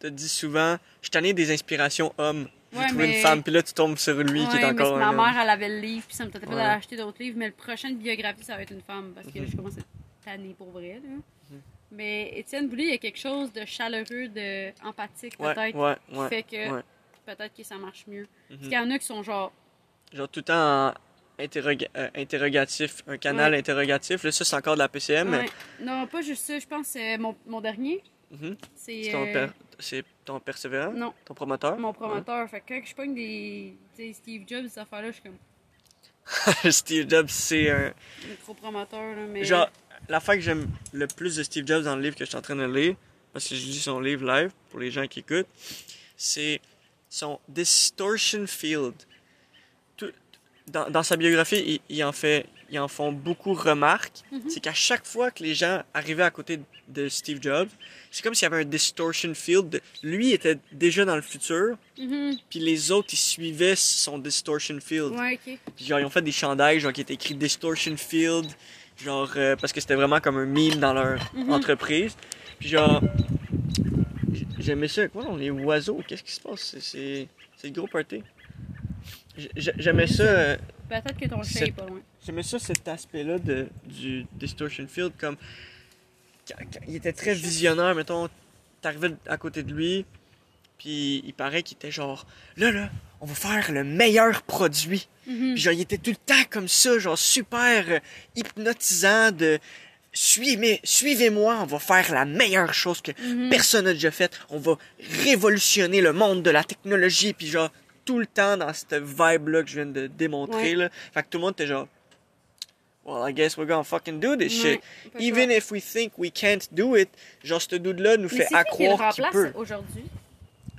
tu dis souvent, je t'en ai des inspirations hommes. J'ai Ouais, trouvé mais- une femme, puis là tu tombes sur lui qui est Ouais, mais encore c'est un ma homme. mère, elle avait le livre, puis ça me tentait pas Ouais. d'aller acheter d'autres livres. Mais le prochaine biographie, ça va être une femme, parce que Mhm. je commence à tannée pour vrai. Là. Mais Étienne Boulay, il y a quelque chose de chaleureux, de empathique, Ouais, peut-être, ouais, qui ouais. fait que ouais. peut-être que ça marche mieux. Parce Mhm. qu'il y en a qui sont genre. Genre tout le temps en interroga- euh, interrogatif, un canal Ouais. interrogatif. Là, ça c'est encore de la PCM. mais- Ouais. Non, pas juste ça. Je pense que c'est mon, mon dernier. Mhm. C'est. C'est ton, euh, per- ton persévérant, Non, ton promoteur? mon promoteur. Fait que quand je pogne des. Tu sais, Steve Jobs, ces affaires-là, je suis comme. Steve Jobs, c'est un. Trop promoteur, là. Mais. Genre, la fois que j'aime le plus de Steve Jobs dans le livre que je suis en train de lire, parce que je lis son livre live pour les gens qui écoutent, c'est son Distortion Field. Tout- dans, dans sa biographie, il, il en fait, ils en font beaucoup remarques. C'est qu'à chaque fois que les gens arrivaient à côté de Steve Jobs, c'est comme s'il y avait un distortion field. de- Lui était déjà dans le futur, Mhm. puis les autres ils suivaient son distortion field. Ouais, genre, ils ont fait des chandails genre, qui étaient écrits Distortion Field, genre, euh, parce que c'était vraiment comme un meme dans leur Mhm. entreprise. Puis genre, j'aimais ça. Quoi, les oiseaux, qu'est-ce qui se passe? C'est le gros party. J'aimais ça, euh, Peut-être que ton chien est pas loin. j'aimais ça cet aspect-là du Distortion Field, comme, quand- quand il était très visionnaire, mettons, t'arrivais à côté de lui, puis il paraît qu'il était genre, là, là, on va faire le meilleur produit. Mhm. Puis genre, il était tout le temps comme ça, genre super euh, hypnotisant de suivez, suivez-moi, on va faire la meilleure chose que Mhm. personne n'a déjà faite. On va révolutionner le monde de la technologie. Puis genre, tout le temps dans cette vibe-là que je viens de démontrer, Ouais. là. Fait que tout le monde était genre, well, I guess we're gonna fucking do this Ouais, shit. Even if we think we can't do it, genre, ce dude-là nous Mais fait c'est à qui qui le croire qu'il remplace peut. aujourd'hui?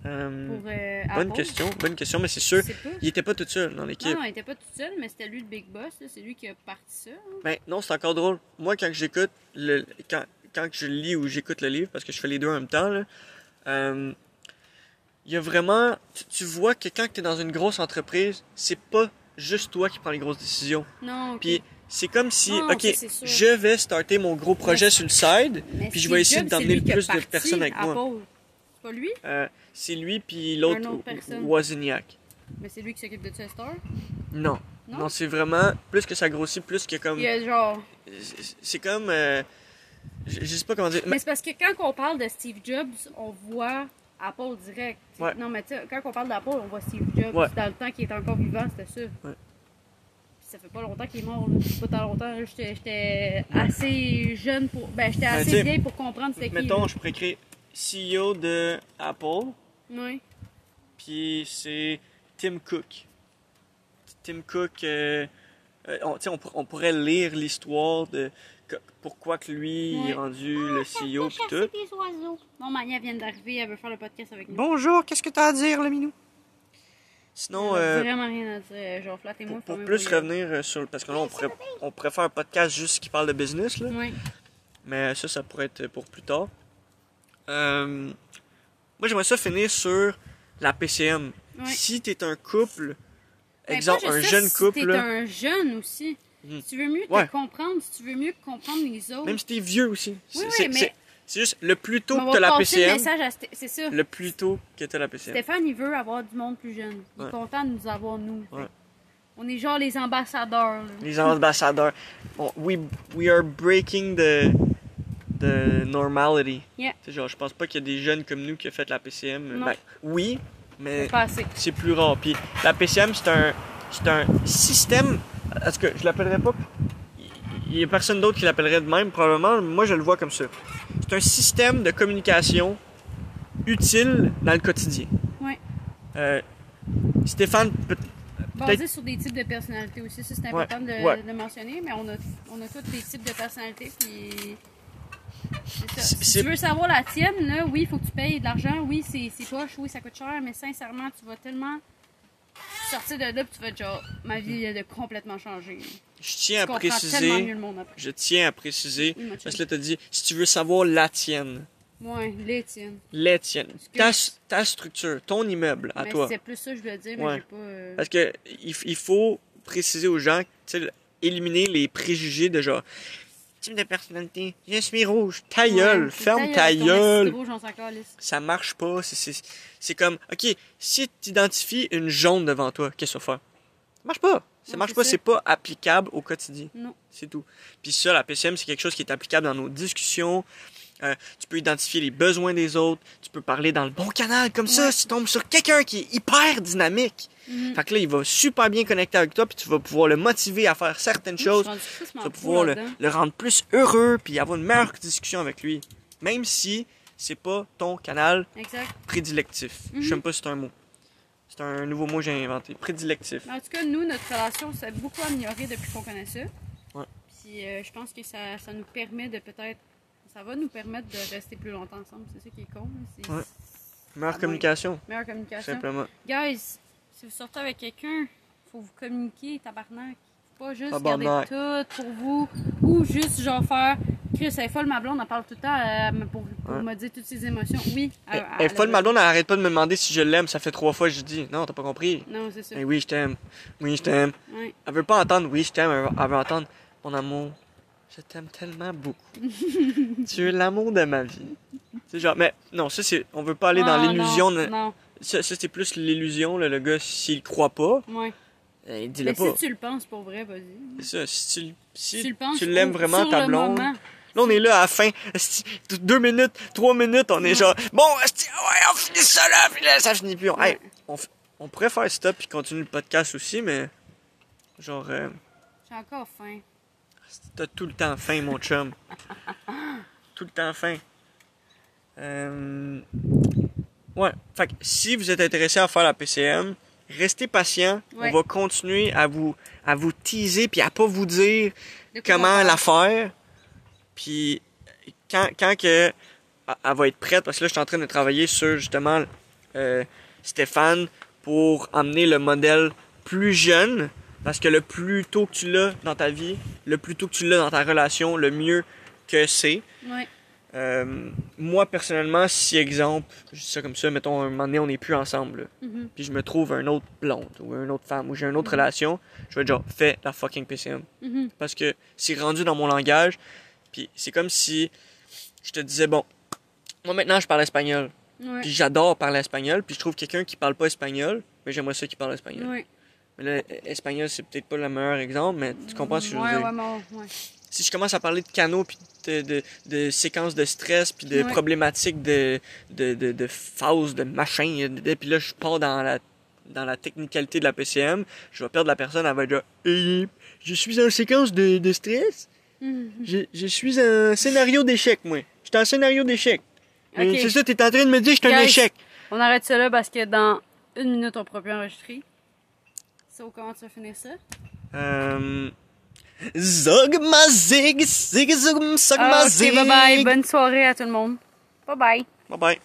Euh, pour euh, bonne question, bonne question, mais c'est sûr, il était pas tout seul dans l'équipe. Non, non, il était pas tout seul, mais c'était lui le big boss. C'est lui qui a parti ça. hein. Ben non, c'est encore drôle. Moi, quand j'écoute, le, quand, quand je lis ou j'écoute le livre, parce que je fais les deux en même temps, là, euh, il y a vraiment, tu, tu vois que quand tu es dans une grosse entreprise, c'est pas juste toi qui prends les grosses décisions. Non, ok. Puis c'est comme si, Non, ok, ça, je vais starter mon gros projet sur le side, Mais puis je vais essayer d'emmener le plus de personnes avec moi. C'est pas lui, Euh, c'est lui puis l'autre. Wozniak. mais c'est lui qui s'occupe de Star? Non. Non? Non, c'est vraiment, plus que ça grossit, plus que comme, Il y a genre. c'est- c'est comme, euh, je, je sais pas comment dire, Mais c'est parce que quand on parle de Steve Jobs, on voit Apple direct. Ouais. Non, mais tu sais, quand on parle d'Apple, on voit Steve Jobs. Ouais. Dans le temps qu'il était encore vivant, c'était ça. Ouais. Puis Ça fait pas longtemps qu'il est mort, là. Pas tant longtemps. J'étais assez jeune pour. Ben, j'étais Ben, assez vieille pour comprendre c'était qui. Mettons, je pourrais écrire CEO de Apple, Ouais. puis c'est Tim Cook. Tim Cook, euh, euh, on, on, pour- on pourrait lire l'histoire de pourquoi que lui il est Ouais. rendu le CEO puis tout? des oiseaux. Bon, Mania vient d'arriver, elle veut faire le podcast avec nous. Bonjour, qu'est-ce que t'as à dire, le minou? Sinon, euh, Vraiment rien à dire. Genre, flattez-moi. pour, pour plus revenir euh, sur... Parce que là, on pourrait, on pourrait faire un podcast juste qui parle de business, là. Ouais. Mais ça, ça pourrait être pour plus tard. Euh, moi, j'aimerais ça finir sur la PCM. Ouais. Si t'es un couple, Ben, exemple, un jeune si couple, t'es là, un jeune aussi. Mhm. Si tu veux mieux te Ouais. comprendre, si tu veux mieux comprendre les autres. même si t'es vieux aussi. Oui, c'est oui, mais- c'est- juste le plus tôt on que va t'as la PCM, C'est ça. le plus tôt que t'as la PCM. Stéphane, il veut avoir du monde plus jeune. Il Ouais. est content de nous avoir, nous. Ouais. On est genre les ambassadeurs. là. Les ambassadeurs. Bon, we, we are breaking the, the normality. Yeah. Genre, je pense pas qu'il y a des jeunes comme nous qui ont fait la PCM. Non. Ben, oui, mais C'est plus rare. Puis la PCM, c'est un, c'est un système. Est-ce que je l'appellerais pas? Il y a personne d'autre qui l'appellerait de même, probablement. Moi, je le vois comme ça. c'est un système de communication utile dans le quotidien. Ouais. Euh, Stéphane, peut- Basé sur des types de personnalités aussi, ça c'est Ouais, important de, ouais. de mentionner, mais on a, on a tous des types de personnalités, puis ça. Si tu veux savoir la tienne, là, oui, il faut que tu payes de l'argent, oui, c'est c'est poche, oui, ça coûte cher, mais sincèrement, tu vas tellement sortir de là, puis tu être genre, ma vie elle a complètement changé. je tiens à préciser, mieux le monde après. je tiens à préciser, Oui, parce que là, t'as dit, si tu veux savoir la tienne, Ouais, les tiennes. les tiennes, ta, ta structure, ton immeuble à mais toi. c'est plus ça que je voulais dire, mais Ouais. j'ai pas. euh, Parce que il, il faut préciser aux gens, tu sais, éliminer les préjugés de genre, type de personnalité, je suis rouge, ta gueule, ouais, ferme ta gueule. rouge, on. Ça marche pas, c'est- c'est c'est comme, ok, si tu identifies une jaune devant toi, qu'est-ce que tu vas faire? Ça marche pas. Ça marche pas, ça. c'est pas applicable au quotidien. Non. C'est tout. Puis ça, la PCM, c'est quelque chose qui est applicable dans nos discussions. Euh, tu peux identifier les besoins des autres. Tu peux parler dans le bon canal. Comme ça, si tu tombes sur quelqu'un qui est hyper dynamique, Mhm. fait que là, il va super bien connecter avec toi, puis tu vas pouvoir le motiver à faire certaines Je choses. Tu vas pouvoir le, rendre plus heureux, puis avoir une meilleure discussion avec lui. Même si c'est pas ton canal Exact. prédilectif. Mhm. Je sais même pas si c'est un mot. C'est un nouveau mot que j'ai inventé. Prédilectif. En tout cas, nous, notre relation s'est beaucoup améliorée depuis qu'on connaît ça. Ouais. Puis euh, je pense que ça, ça nous permet de peut-être. Ça va nous permettre de rester plus longtemps ensemble. C'est ça qui est con. C'est Ouais. Meilleure communication, meilleure communication. simplement. Guys, si vous sortez avec quelqu'un, faut vous communiquer, tabarnak. Faut pas juste Tabarnak. garder tout pour vous. Ou juste genre faire. Chris, elle est folle, ma blonde, elle parle tout le temps euh, pour, pour Ouais. me dire toutes ses émotions. Oui. Elle, est folle, ma blonde, elle arrête pas de me demander si je l'aime. Ça fait trois fois que je dis. Non, t'as pas compris. Non, c'est ça. Eh oui, je t'aime. Oui, je t'aime. Ouais. Elle veut pas entendre oui, je t'aime. Elle veut- elle veut entendre mon amour. Je t'aime tellement beaucoup. tu es l'amour de ma vie. C'est genre, mais non, ça c'est. On veut pas aller dans Ah, l'illusion. Non. Ça, ça, c'est plus l'illusion, le gars, s'il croit pas, Ouais. eh, dis-le pas. si tu le penses pour vrai, vas-y. C'est ça, si tu, si tu l'aimes vraiment, ta blonde. Là, on est là à la fin. Deux minutes, trois minutes, on est genre, bon, esti, ouais, on finit ça là, puis là, ça finit plus. On, hey, on, on pourrait faire stop puis continuer le podcast aussi, mais genre, euh, J'ai encore faim. T'as tout le temps faim, mon chum. tout le temps faim. Euh, ouais, fait que si vous êtes intéressé à faire la PCM, restez patient. Ouais. On va continuer à vous, à vous teaser puis à pas vous dire comment la faire. Puis quand, quand que elle va être prête, parce que là, je suis en train de travailler sur justement euh, Stéphane pour amener le modèle plus jeune. Parce que le plus tôt que tu l'as dans ta vie, le plus tôt que tu l'as dans ta relation, le mieux que c'est. Ouais. Euh, moi, personnellement, si exemple, je dis ça comme ça, mettons, un moment donné, on n'est plus ensemble, Mhm. puis je me trouve un autre blonde ou une autre femme ou j'ai une autre relation, je vais genre, fais la fucking PCM. Mhm. Parce que c'est rendu dans mon langage, puis c'est comme si je te disais, bon, moi maintenant je parle espagnol, Ouais. puis j'adore parler espagnol, puis je trouve quelqu'un qui parle pas espagnol, mais j'aimerais ça qui parle espagnol. Ouais. Mais là, espagnol, c'est peut-être pas le meilleur exemple, mais tu comprends ce que je veux ouais, dire. Ouais. Si je commence à parler de canaux, puis de, de, de séquences de stress, puis de problématiques de, de, de, de machin, de- puis là, je pars dans la, dans la technicalité de la PCM, je vais perdre la personne, elle va Eh, je suis en séquence de, de stress, Mhm. je, je suis un scénario d'échec, moi. Je suis en scénario d'échec. C'est ça, t'es en train de me dire que je suis un échec. On arrête ça là parce que dans une minute, on pourra plus enregistrer. So, comment tu vas finir ça? Euh... Zog ma zig, zig zog, zog ma Ah, ok, zig. bye bye. Bonne soirée à tout le monde. Bye bye. Bye bye.